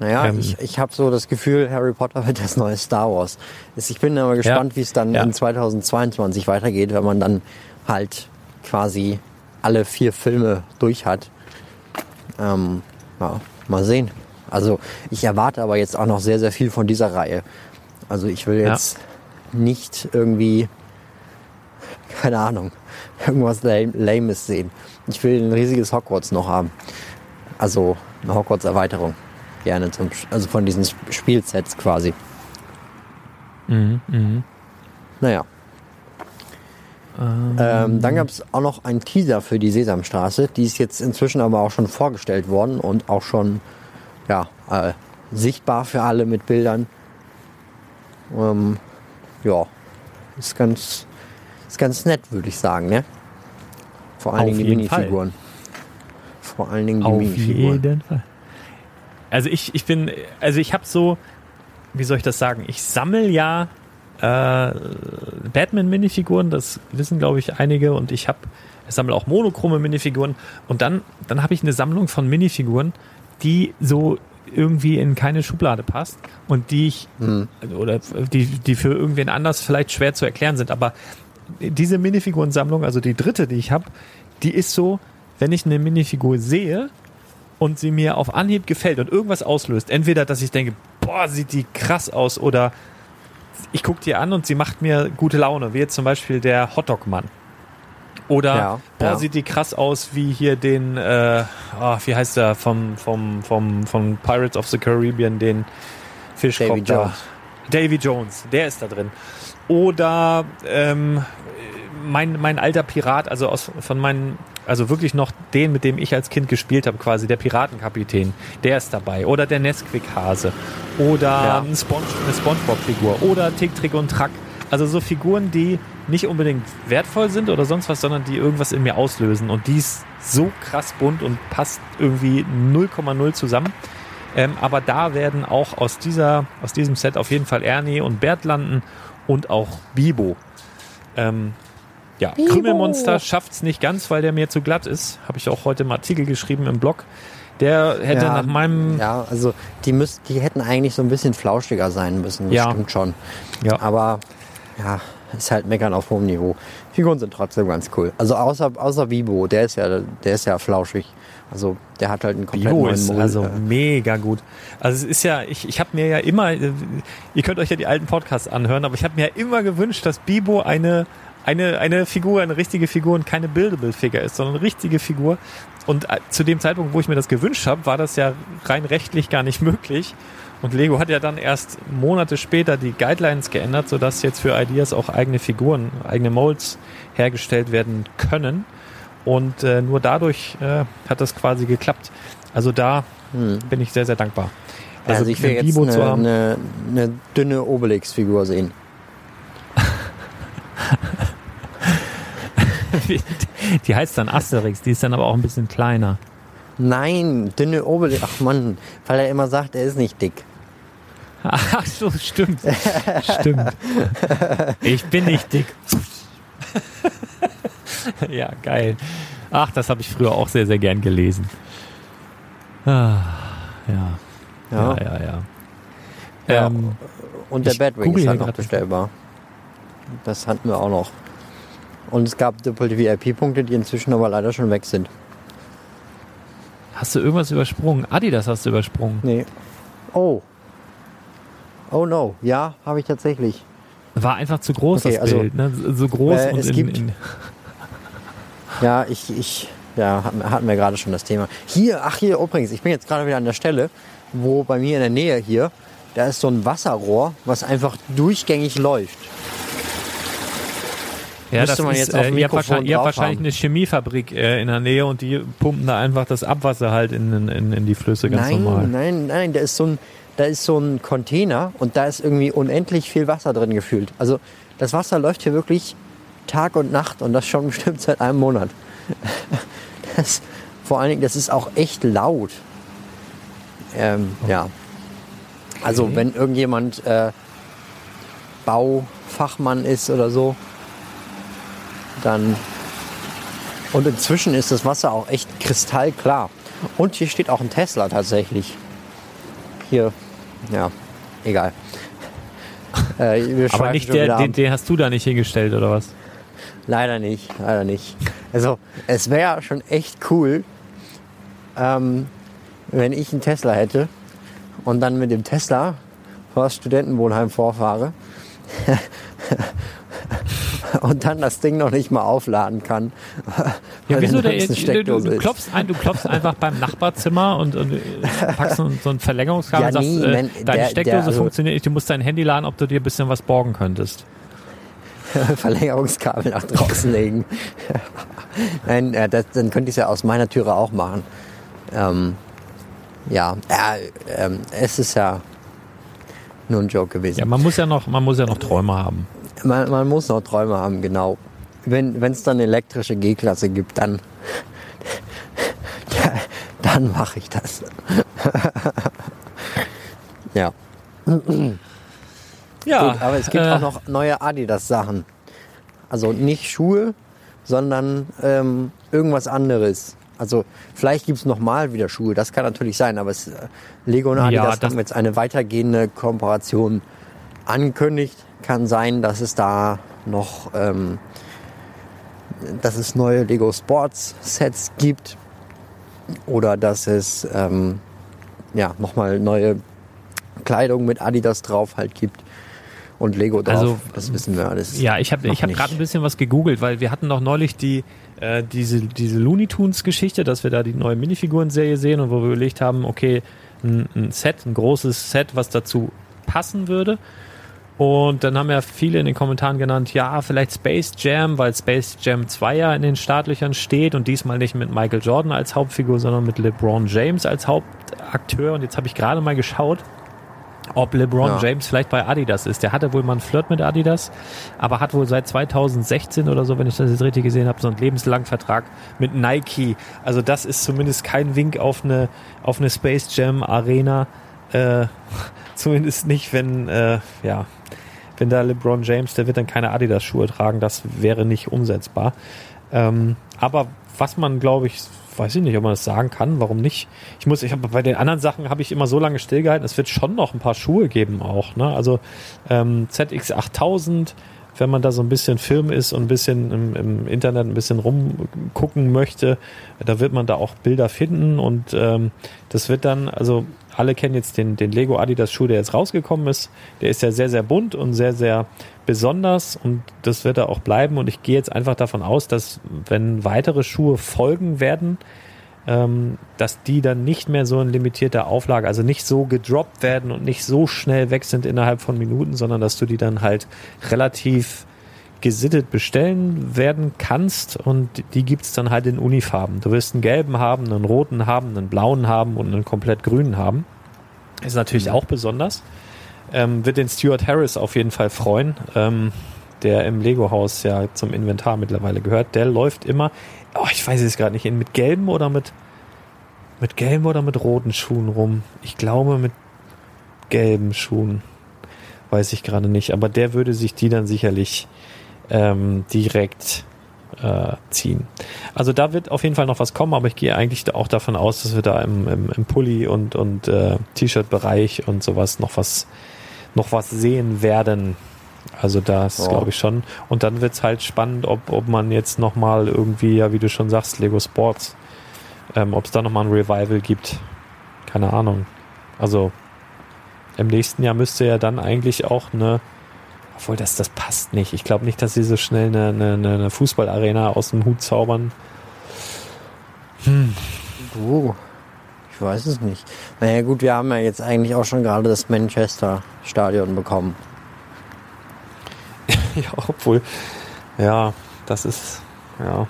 Naja, Ähm. ich, ich habe so das Gefühl, Harry Potter wird das neue Star Wars. Ich bin aber gespannt, wie es dann Ja. in 2022 weitergeht, wenn man dann halt quasi alle vier Filme durch hat. Ähm, ja, mal sehen. Also ich erwarte aber jetzt auch noch sehr, sehr viel von dieser Reihe. Also ich will Ja. jetzt nicht irgendwie, keine Ahnung, irgendwas lame, Lames sehen. Ich will ein riesiges Hogwarts noch haben. Also eine Hogwarts-Erweiterung. Gerne zum, also von diesen Spielsets quasi. Mhm, Naja. Ähm, dann gab es auch noch einen Teaser für die Sesamstraße. Die ist jetzt inzwischen aber auch schon vorgestellt worden und auch schon ja, äh, sichtbar für alle mit Bildern. Ähm, ja, ist ganz, ist ganz nett, würde ich sagen, ne? Vor allen Auf Dingen die Fall. Minifiguren. Vor allen Dingen die Auf Minifiguren. jeden Fall. Also ich, ich bin, also ich habe so, wie soll ich das sagen? Ich sammle ja äh, Batman-Minifiguren, das wissen glaube ich einige, und ich habe, ich sammle auch monochrome Minifiguren. Und dann, dann habe ich eine Sammlung von Minifiguren, die so irgendwie in keine Schublade passt und die ich oder die, die für irgendwen anders vielleicht schwer zu erklären sind. Aber diese Minifigurensammlung, also die dritte, die ich habe, die ist so, wenn ich eine Minifigur sehe und sie mir auf Anhieb gefällt und irgendwas auslöst, entweder, dass ich denke, boah, sieht die krass aus oder ich gucke die an und sie macht mir gute Laune, wie jetzt zum Beispiel der Hotdog-Mann. Oder, Ja, boah, ja. sieht die krass aus wie hier den, äh, ah, wie heißt der, vom, vom, vom, von Pirates of the Caribbean, den Fischkopf Davy da. Jones. Davy Jones, der ist da drin. Oder ähm, mein, mein alter Pirat, also aus, von meinen, also wirklich noch den, mit dem ich als Kind gespielt habe, quasi der Piratenkapitän, der ist dabei. Oder der Nesquik-Hase. Oder Ja. ein Sponge, eine Spongebob-Figur. Oder Tick, Trick und Track. Also so Figuren, die nicht unbedingt wertvoll sind oder sonst was, sondern die irgendwas in mir auslösen. Und die ist so krass bunt und passt irgendwie 0,0 zusammen. Ähm, aber da werden auch aus, dieser, aus diesem Set auf jeden Fall Ernie und Bert landen und auch Bibo. Ähm, ja, Bibo. Krümelmonster schafft's nicht ganz, weil der mir zu glatt ist. Habe ich auch heute im Artikel geschrieben im Blog. Der hätte Ja, nach meinem. Ja, also die, müsst, die hätten eigentlich so ein bisschen flauschiger sein müssen. Das Ja. stimmt schon. Ja. Aber ja, ist halt meckern auf hohem Niveau. Figuren sind trotzdem ganz cool. Also außer, außer Bibo, der ist ja, der ist ja flauschig. Also der hat halt einen komplett Bibo neuen ist also äh, mega gut. Also es ist ja, ich, ich habe mir ja immer, äh, ihr könnt euch ja die alten Podcasts anhören, aber ich habe mir ja immer gewünscht, dass Bibo eine, eine, eine Figur, eine richtige Figur und keine Buildable-Figure ist, sondern eine richtige Figur. Und äh, zu dem Zeitpunkt, wo ich mir das gewünscht habe, war das ja rein rechtlich gar nicht (laughs) möglich. Und Lego hat ja dann erst Monate später die Guidelines geändert, sodass jetzt für Ideas auch eigene Figuren, eigene Molds hergestellt werden können. Und äh, nur dadurch äh, hat das quasi geklappt. Also da bin ich sehr, sehr dankbar. also, Also, ich will jetzt Bibo eine, eine, eine dünne Obelix-Figur sehen. (laughs) die heißt dann Asterix, die ist dann aber auch ein bisschen kleiner. Nein, dünne Obelix. Ach Mann, weil er immer sagt, er ist nicht dick. (laughs) Ach so, stimmt. stimmt. Ich bin nicht dick. (laughs) ja, geil. Ach, das habe ich früher auch sehr, sehr gern gelesen. Ah, ja. Ja, Ja. ja, ja. Ja. Ähm, Und der Ich Batwing ist halt noch das. bestellbar. Das hatten wir auch noch. Und es gab doppelte VIP-Punkte, die inzwischen aber leider schon weg sind. hast du irgendwas übersprungen? Adidas hast du übersprungen. Nee. Oh. Oh no. Ja, habe ich tatsächlich. War einfach zu groß, Okay, das also, Bild. Ne? So groß äh, und es in, gibt- in, (laughs) Ja, ich, ich, ja, hatten, wir gerade schon das Thema. Hier, ach hier übrigens, ich bin jetzt gerade wieder an der Stelle, wo bei mir in der Nähe hier, da ist so ein Wasserrohr, was einfach durchgängig läuft. Ja, Müsste das man ist, jetzt auf äh, dem ihr habt wahrscheinlich, ihr habt wahrscheinlich eine Chemiefabrik äh, in der Nähe und die pumpen da einfach das Abwasser halt in, in, in die Flüsse ganz nein, normal. nein, nein, da ist so ein, da ist so ein Container und da ist irgendwie unendlich viel Wasser drin gefühlt. Also das Wasser läuft hier wirklich Tag und Nacht und das schon (laughs) bestimmt seit einem Monat. (laughs) Das, vor allen Dingen, das ist auch echt laut. Ähm, ja. Also wenn irgendjemand äh, Baufachmann ist oder so, dann und inzwischen ist das Wasser auch echt kristallklar. Und hier steht auch ein Tesla tatsächlich. Hier, ja, egal. Äh, wir Aber nicht der, den, den hast du da nicht hingestellt, oder was? Leider nicht, leider nicht. Also es wäre schon echt cool, ähm, wenn ich einen Tesla hätte und dann mit dem Tesla vor das Studentenwohnheim vorfahre (laughs) (laughs) und dann das Ding noch nicht mal aufladen kann. (laughs) Ja, wieso der, eine du, du, klopfst ein, du klopfst einfach beim Nachbarzimmer und, und äh, packst so, so ein Verlängerungskabel Ja, und sagst, nee, äh, wenn- deine der- Steckdose der- also- funktioniert nicht, du musst dein Handy laden, ob du dir ein bisschen was borgen könntest. (laughs) Verlängerungskabel nach draußen legen. Nein, äh, das, dann könnte ich es ja aus meiner Türe auch machen. Ähm, ja, äh, ähm, es ist ja nur ein Joke gewesen. Ja, man muss ja noch, man muss ja noch Träume haben. Man, man muss noch Träume haben, genau. Wenn es dann eine elektrische G-Klasse gibt, dann, (laughs) dann mache ich das. (laughs) ja, Ja, gut, aber es gibt äh, auch noch neue Adidas-Sachen. Also nicht Schuhe, sondern ähm, irgendwas anderes. Also vielleicht gibt es nochmal wieder Schuhe, das kann natürlich sein, aber es, äh, Lego und Ja, Adidas das- haben jetzt eine weitergehende Kooperation angekündigt. Kann sein, dass es da noch, ähm, dass es neue Lego Sports Sets gibt oder dass es ähm, ja nochmal neue Kleidung mit Adidas drauf halt gibt und Lego drauf. Also, das wissen wir alles. Ja, ich habe ich hab gerade ein bisschen was gegoogelt, weil wir hatten noch neulich die äh, diese diese Looney Tunes Geschichte, dass wir da die neue Minifiguren-Serie sehen und wo wir überlegt haben, okay, ein, ein Set, ein großes Set, was dazu passen würde. Und dann haben ja viele in den Kommentaren genannt, ja, vielleicht Space Jam, weil Space Jam 2 ja in den Startlöchern steht und diesmal nicht mit Michael Jordan als Hauptfigur, sondern mit LeBron James als Hauptakteur. Und jetzt habe ich gerade mal geschaut, ob LeBron Ja. James vielleicht bei Adidas ist. Der hatte wohl mal einen Flirt mit Adidas, aber hat wohl seit 2016 oder so, wenn ich das jetzt richtig gesehen habe, so einen lebenslangen Vertrag mit Nike. Also das ist zumindest kein Wink auf eine, auf eine Space Jam Arena. Äh, zumindest nicht, wenn, äh, ja, wenn da LeBron James, der wird dann keine Adidas-Schuhe tragen. Das wäre nicht umsetzbar. Ähm, aber was man, glaube ich, weiß ich nicht, ob man das sagen kann, warum nicht? Ich muss, ich habe bei den anderen Sachen habe ich immer so lange stillgehalten, es wird schon noch ein paar Schuhe geben auch, ne? Also ähm, ZX8000, wenn man da so ein bisschen Film ist und ein bisschen im, im Internet ein bisschen rumgucken möchte, da wird man da auch Bilder finden und ähm, das wird dann, also alle kennen jetzt den, den Lego Adidas Schuh, der jetzt rausgekommen ist. Der ist ja sehr, sehr bunt und sehr, sehr besonders und das wird er auch bleiben. Und ich gehe jetzt einfach davon aus, dass wenn weitere Schuhe folgen werden, ähm, dass die dann nicht mehr so in limitierter Auflage, also nicht so gedroppt werden und nicht so schnell weg sind innerhalb von Minuten, sondern dass du die dann halt relativ gesittet bestellen werden kannst und die gibt's dann halt in Unifarben. Du wirst einen gelben haben, einen roten haben, einen blauen haben und einen komplett grünen haben. Ist natürlich auch besonders. Ähm, wird den Stuart Harris auf jeden Fall freuen, ähm, der im Lego-Haus ja zum Inventar mittlerweile gehört. Der läuft immer, oh, ich weiß es gerade nicht, mit gelben oder mit, mit gelben oder mit roten Schuhen rum. Ich glaube mit gelben Schuhen. Weiß ich gerade nicht. Aber der würde sich die dann sicherlich ähm, direkt äh, ziehen. Also da wird auf jeden Fall noch was kommen, aber ich gehe eigentlich auch davon aus, dass wir da im, im, im Pulli und, und äh, T-Shirt-Bereich und sowas noch was noch was sehen werden. Also das Ja. glaube ich schon. Und dann wird's halt spannend, ob, ob man jetzt nochmal irgendwie, ja wie du schon sagst, Lego Sports, ähm, ob es da nochmal ein Revival gibt. Keine Ahnung. Also im nächsten Jahr müsste ja dann eigentlich auch eine obwohl, das, das passt nicht. Ich glaube nicht, dass sie so schnell eine, eine, eine Fußballarena aus dem Hut zaubern. Du, ich weiß es nicht. Naja gut, wir haben ja jetzt eigentlich auch schon gerade das Manchester-Stadion bekommen. (laughs) ja, obwohl, ja, das ist, ja,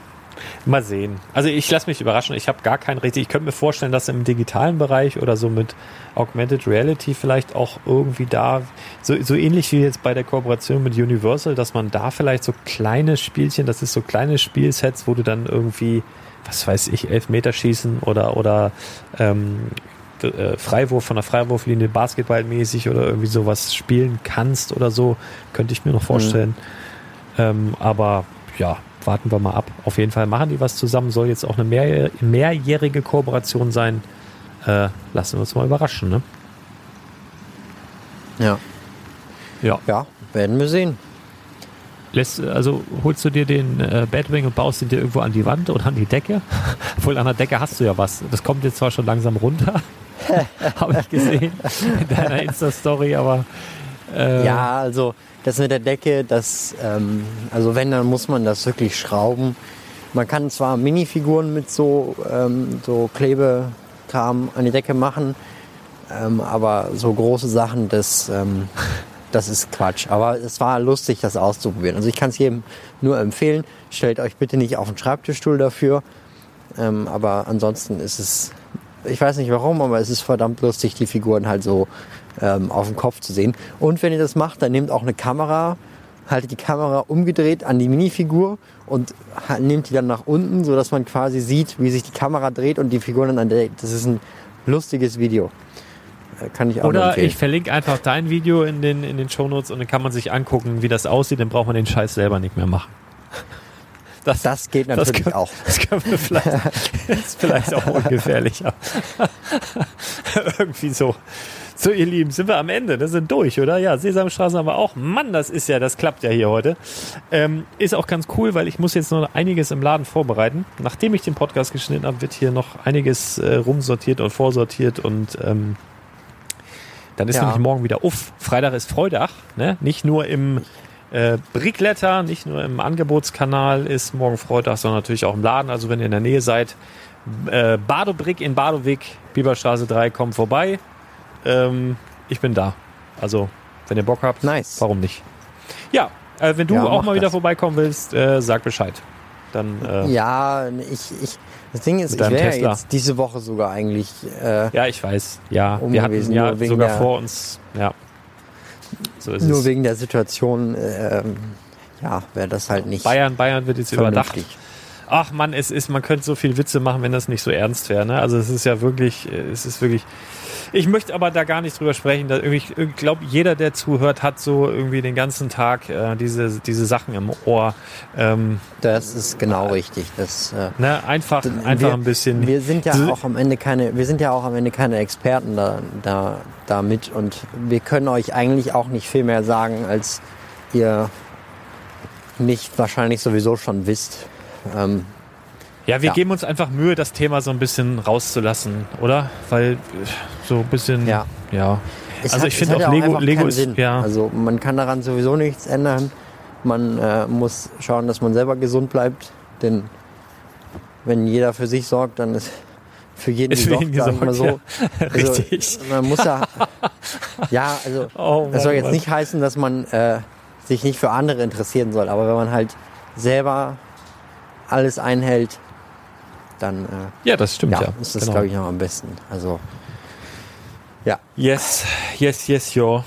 mal sehen. Also ich lasse mich überraschen. Ich habe gar keinen richtig. Ich könnte mir vorstellen, dass im digitalen Bereich oder so mit Augmented Reality vielleicht auch irgendwie da, so, so ähnlich wie jetzt bei der Kooperation mit Universal, dass man da vielleicht so kleine Spielchen, das ist so kleine Spielsets, wo du dann irgendwie, was weiß ich, Elfmeter schießen oder, oder ähm, äh, Freiwurf von der Freiwurflinie basketballmäßig oder irgendwie sowas spielen kannst oder so, könnte ich mir noch vorstellen. Ähm, aber ja, warten wir mal ab. Auf jeden Fall machen die was zusammen. Soll jetzt auch eine mehr, mehrjährige Kooperation sein. Äh, lassen wir uns mal überraschen, ne? Ja. Ja. Ja, werden wir sehen. Lässt, also holst du dir den äh, Batwing und baust ihn dir irgendwo an die Wand oder an die Decke? (laughs) Obwohl an der Decke hast du ja was. Das kommt jetzt zwar schon langsam runter. (laughs) Habe ich gesehen in deiner Insta-Story, aber äh, Ja, also das mit der Decke, das, ähm, also wenn, dann muss man das wirklich schrauben. Man kann zwar Minifiguren mit so, ähm, so Klebekram an die Decke machen, ähm, aber so große Sachen, das, ähm, das ist Quatsch. Aber es war lustig, das auszuprobieren. Also ich kann es jedem nur empfehlen. Stellt euch bitte nicht auf den Schreibtischstuhl dafür. Ähm, aber ansonsten ist es, ich weiß nicht warum, aber es ist verdammt lustig, die Figuren halt so ähm, auf dem Kopf zu sehen. Und wenn ihr das macht, dann nehmt auch eine Kamera, haltet die Kamera umgedreht an die Minifigur und nehmt die dann nach unten, sodass man quasi sieht, wie sich die Kamera dreht und die Figuren dann an der, das ist ein lustiges Video. Äh, Kann ich auch Oder ich verlinke einfach dein Video in den, in den Shownotes und dann kann man sich angucken, wie das aussieht. Dann braucht man den Scheiß selber nicht mehr machen. (laughs) Das, das geht natürlich können, auch. (laughs) Das können wir vielleicht, (laughs) ist vielleicht auch ungefährlicher. Irgendwie so. So, ihr Lieben, sind wir am Ende. Das sind durch, oder? Ja, Sesamstraßen aber auch. Mann, das ist ja, das klappt ja hier heute. Ähm, ist auch ganz cool, weil ich muss jetzt noch einiges im Laden vorbereiten. Nachdem ich den Podcast geschnitten habe, wird hier noch einiges äh, rumsortiert und vorsortiert und ähm, dann ist Ja. nämlich morgen wieder uff. Freitag ist Freitag, ne? Nicht nur im äh, Brickletter, nicht nur im Angebotskanal ist morgen Freitag, sondern natürlich auch im Laden. Also wenn ihr in der Nähe seid, äh, Badobrick in Badowig, Bieberstraße 3, kommt vorbei. Ähm, ich bin da. Also Wenn ihr Bock habt, Nice. warum nicht? Ja, äh, wenn du Ja, auch mal wieder das. vorbeikommen willst, äh, sag Bescheid. Dann, äh, ja. Ja, ich, ich, das Ding ist, ich wäre jetzt diese Woche sogar eigentlich, äh, ich weiß. Ja, Um wir hatten ja sogar der- vor uns. Ja. So ist nur es. wegen der Situation, ähm, ja, wäre das halt nicht Bayern, Bayern wird jetzt überdacht. vernünftig. Ach man, es ist, man könnte so viel Witze machen, wenn das nicht so ernst wäre. Ne? Also es ist ja wirklich, äh, es ist wirklich. Ich möchte aber da gar nicht drüber sprechen. Ich glaube, jeder, der zuhört, hat so irgendwie den ganzen Tag äh, diese, diese Sachen im Ohr. Ähm, Das ist genau richtig. Das, äh, ne? Einfach, einfach wir, ein bisschen. Wir sind ja auch am Ende keine, wir sind ja auch am Ende keine Experten da, da, damit und wir können euch eigentlich auch nicht viel mehr sagen, als ihr nicht wahrscheinlich sowieso schon wisst. Ähm, Ja, wir Ja. geben uns einfach Mühe, das Thema so ein bisschen rauszulassen, oder? Weil äh, so ein bisschen. Ja. ja. es Also hat- ich finde auch ja Lego- einfach Lego ist- Sinn. ja. Also man kann daran sowieso nichts ändern. Man äh, muss schauen, dass man selber gesund bleibt, denn wenn jeder für sich sorgt, dann ist für jeden Ist für gesorgt, mal so. gesorgt, Also, (laughs) Richtig. Man muss ja, (laughs) ja, also Oh, das soll jetzt Mann. nicht heißen, dass man äh, sich nicht für andere interessieren soll, aber wenn man halt selber alles einhält, dann äh, Ja, das stimmt ja, ja. ist das, Genau. glaube ich, noch am besten. Also, ja. Yes, yes, yes, yo.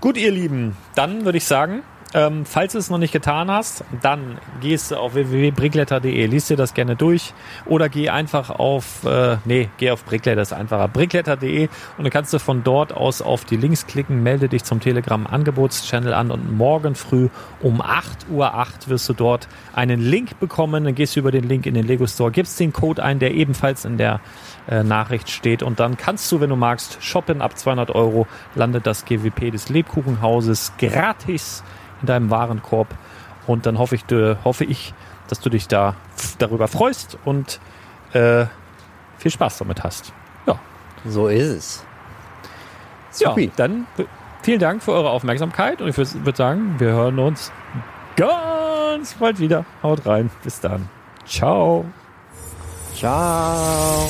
Gut, ihr Lieben, dann würde ich sagen, ähm, falls du es noch nicht getan hast, dann gehst du auf www.brickletter.de, liest dir das gerne durch oder geh einfach auf, äh, nee, geh auf Brickletter, ist einfacher, brickletter.de und dann kannst du von dort aus auf die Links klicken, melde dich zum Telegram Angebotschannel an und morgen früh um 8.08 Uhr wirst du dort einen Link bekommen, dann gehst du über den Link in den Lego Store, gibst den Code ein, der ebenfalls in der äh, Nachricht steht und dann kannst du, wenn du magst, shoppen. Ab 200 Euro, landet das GWP des Lebkuchenhauses gratis in deinem Warenkorb und dann hoffe ich, hoffe ich dass du dich da darüber freust und äh, viel Spaß damit hast. Ja, So ist es. ja Supi. dann äh, vielen Dank für eure Aufmerksamkeit und ich würde würd sagen, wir hören uns ganz bald wieder. Haut rein. Bis dann. Ciao. Ciao.